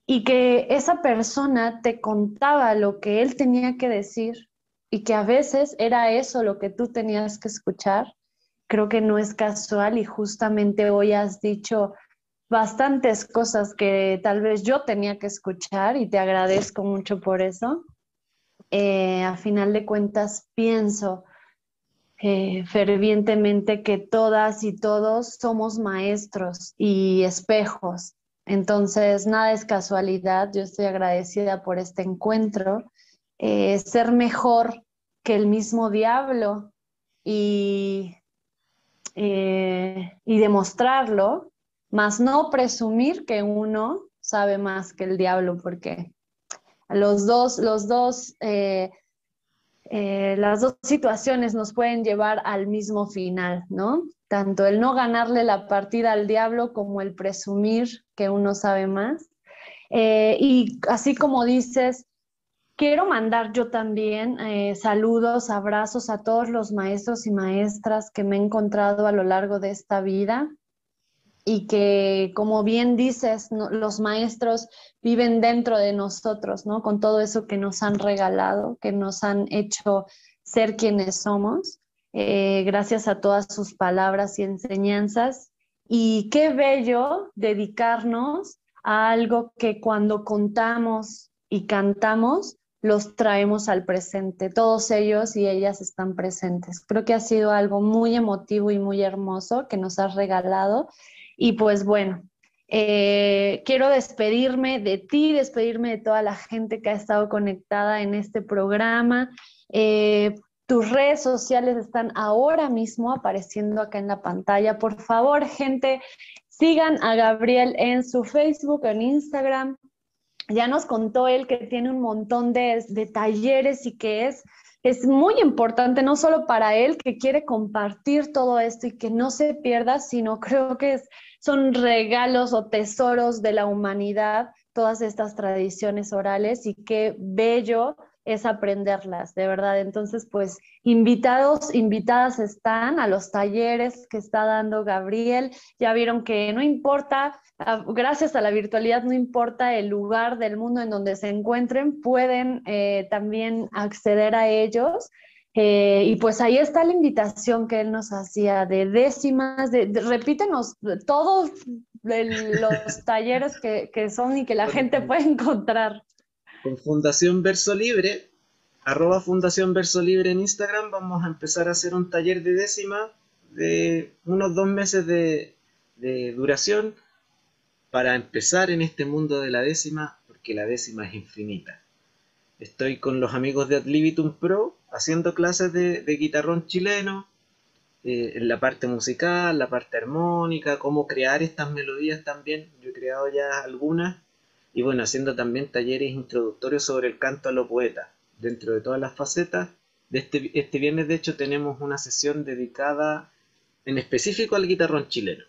y que esa persona te contaba lo que él tenía que decir y que a veces era eso lo que tú tenías que escuchar, creo que no es casual y justamente hoy has dicho bastantes cosas que tal vez yo tenía que escuchar y te agradezco mucho por eso. Eh, a final de cuentas, pienso eh, fervientemente que todas y todos somos maestros y espejos. Entonces, nada es casualidad. Yo estoy agradecida por este encuentro. Eh, ser mejor que el mismo diablo y, eh, y demostrarlo, más no presumir que uno sabe más que el diablo, porque los dos, los dos, eh, eh, las dos situaciones nos pueden llevar al mismo final, ¿no? Tanto el no ganarle la partida al diablo como el presumir que uno sabe más. Y así como dices, quiero mandar yo también eh, saludos, abrazos a todos los maestros y maestras que me he encontrado a lo largo de esta vida y que, como bien dices, los maestros viven dentro de nosotros, ¿no? Con todo eso que nos han regalado, que nos han hecho ser quienes somos, eh, gracias a todas sus palabras y enseñanzas. Y qué bello dedicarnos a algo que cuando contamos y cantamos, los traemos al presente. Todos ellos y ellas están presentes. Creo que ha sido algo muy emotivo y muy hermoso que nos has regalado. Y pues bueno, eh, quiero despedirme de ti, despedirme de toda la gente que ha estado conectada en este programa. Eh, tus redes sociales están ahora mismo apareciendo acá en la pantalla. Por favor, gente, sigan a Gabriel en su Facebook, en Instagram. Ya nos contó él que tiene un montón de, talleres y que es es muy importante, no solo para él que quiere compartir todo esto y que no se pierda, sino creo que son regalos o tesoros de la humanidad todas estas tradiciones orales y qué bello es aprenderlas, de verdad. Entonces, pues invitados, invitadas están a los talleres que está dando Gabriel. Ya vieron que no importa, ah, gracias a la virtualidad, no importa el lugar del mundo en donde se encuentren, pueden eh, también acceder a ellos. Eh, y pues ahí está la invitación que él nos hacía de décimas, de, repítenos todos los talleres que, que son y que la gente puede encontrar con Fundación Verso Libre, arroba Fundación Verso Libre en Instagram, vamos a empezar a hacer un taller de décima de unos dos meses de, duración para empezar en este mundo de la décima, porque la décima es infinita. Estoy con los amigos de Adlibitum Pro haciendo clases de, guitarrón chileno, eh, en la parte musical, la parte armónica, cómo crear estas melodías también. Yo he creado ya algunas y bueno, haciendo también talleres introductorios sobre el canto a los poetas. Dentro de todas las facetas, de este, este viernes de hecho tenemos una sesión dedicada en específico al guitarrón chileno.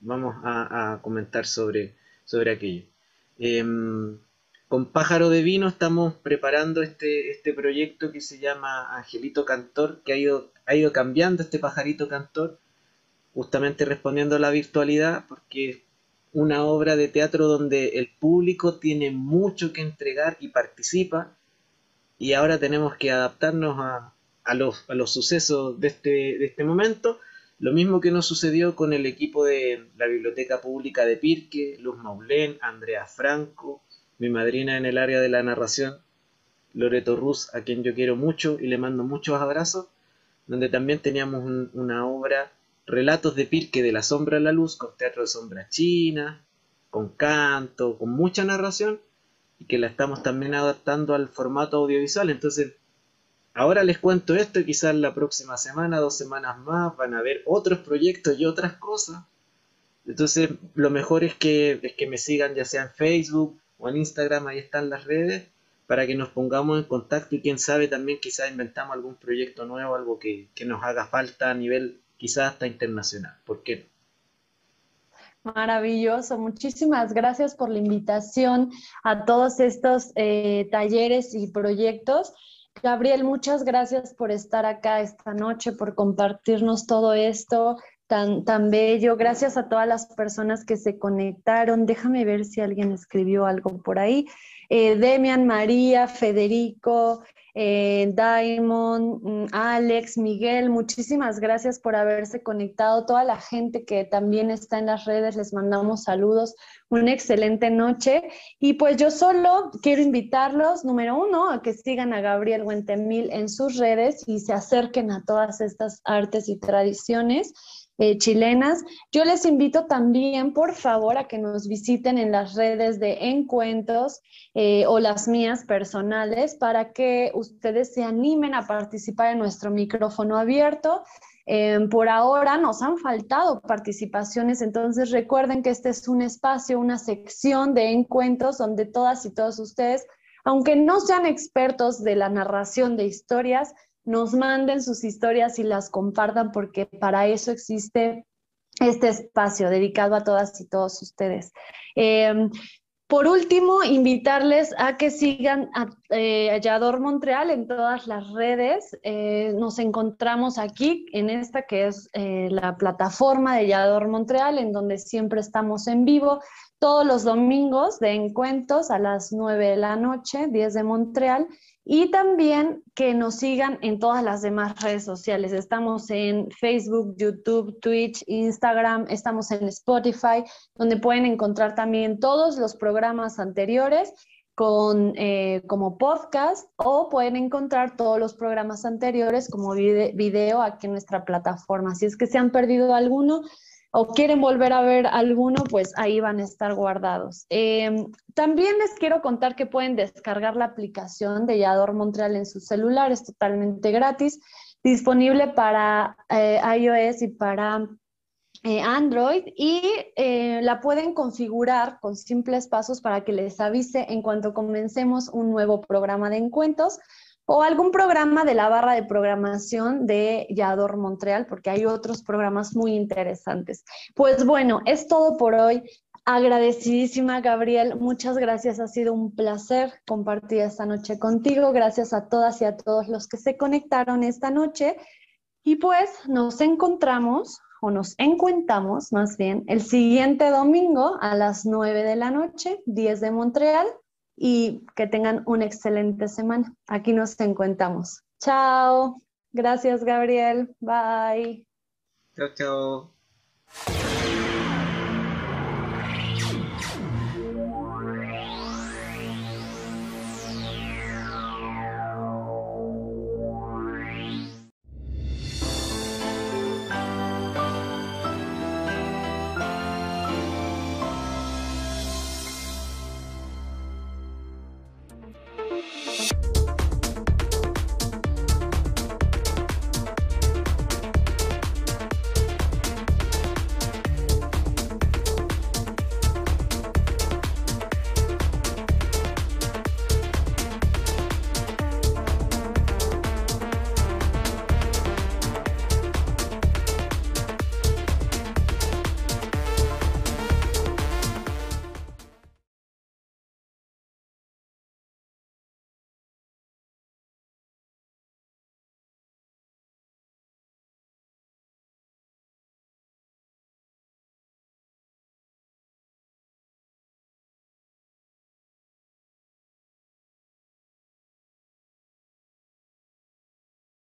Vamos a, comentar sobre, sobre aquello. Em, con Pájaro de Vino estamos preparando este, este proyecto que se llama Angelito Cantor, que ha ido, ha ido cambiando este pajarito cantor, justamente respondiendo a la virtualidad, porque una obra de teatro donde el público tiene mucho que entregar y participa y ahora tenemos que adaptarnos a, los, sucesos de este, de este momento. Lo mismo que nos sucedió con el equipo de la Biblioteca Pública de Pirque, Luz Maulén, Andrea Franco, mi madrina en el área de la narración, Loreto Ruz, a quien yo quiero mucho y le mando muchos abrazos, donde también teníamos una obra relatos de Pirque de la sombra a la luz, con teatro de sombra china, con canto, con mucha narración, y que la estamos también adaptando al formato audiovisual. Entonces, ahora les cuento esto y quizás la próxima semana, dos semanas más, van a ver otros proyectos y otras cosas. Entonces, lo mejor es que, es que me sigan ya sea en Facebook o en Instagram, ahí están las redes, para que nos pongamos en contacto y quién sabe también quizás inventamos algún proyecto nuevo, algo que, que nos haga falta a nivel quizás hasta internacional. ¿Por qué? Maravilloso, muchísimas gracias por la invitación a todos estos eh, talleres y proyectos. Gabriel, muchas gracias por estar acá esta noche, por compartirnos todo esto tan, bello. Gracias a todas las personas que se conectaron. Déjame ver si alguien escribió algo por ahí. Eh, Demian, María, Federico, eh, Diamond, mm, Alex, Miguel, muchísimas gracias por haberse conectado. Toda la gente que también está en las redes, les mandamos saludos. Una excelente noche. Y pues yo solo quiero invitarlos, número uno, a que sigan a Gabriel Huentemil en sus redes y se acerquen a todas estas artes y tradiciones. Eh, chilenas. Yo les invito también, por favor, a que nos visiten en las redes de Encuentros eh, o las mías personales para que ustedes se animen a participar en nuestro micrófono abierto. Em, por ahora nos han faltado participaciones, entonces recuerden que este es un espacio, una sección de encuentros donde todas y todos ustedes, aunque no sean expertos de la narración de historias, nos manden sus historias y las compartan porque para eso existe este espacio dedicado a todas y todos ustedes. Em, por último, invitarles a que sigan a, eh, Yador Montreal en todas las redes. Eh, nos encontramos aquí en esta que es eh, la plataforma de Yador Montreal, en donde siempre estamos en vivo todos los domingos de encuentros a las 9 de la noche, 10 de Montreal, y también que nos sigan en todas las demás redes sociales. Estamos en Facebook, YouTube, Twitch, Instagram, estamos en Spotify, donde pueden encontrar también todos los programas anteriores con, eh, como podcast o pueden encontrar todos los programas anteriores como video aquí en nuestra plataforma. Si es que se han perdido alguno, o quieren volver a ver alguno, pues ahí van a estar guardados. Em, también les quiero contar que pueden descargar la aplicación de Yador Montreal en su celular, es totalmente gratis, disponible para eh, iOS y para eh, Android y eh, la pueden configurar con simples pasos para que les avise en cuanto comencemos un nuevo programa de encuentros o algún programa de la barra de programación de Yador Montreal, porque hay otros programas muy interesantes. Pues bueno, es todo por hoy. Agradecidísima, Gabriel. Muchas gracias. Ha sido un placer compartir esta noche contigo. Gracias a todas y a todos los que se conectaron esta noche. Y pues nos encontramos o nos encuentamos más bien el siguiente domingo a las 9 de la noche, 10 de Montreal, y que tengan una excelente semana. Aquí nos encontramos. Chao. Gracias, Gabriel. Bye. Chao, chao.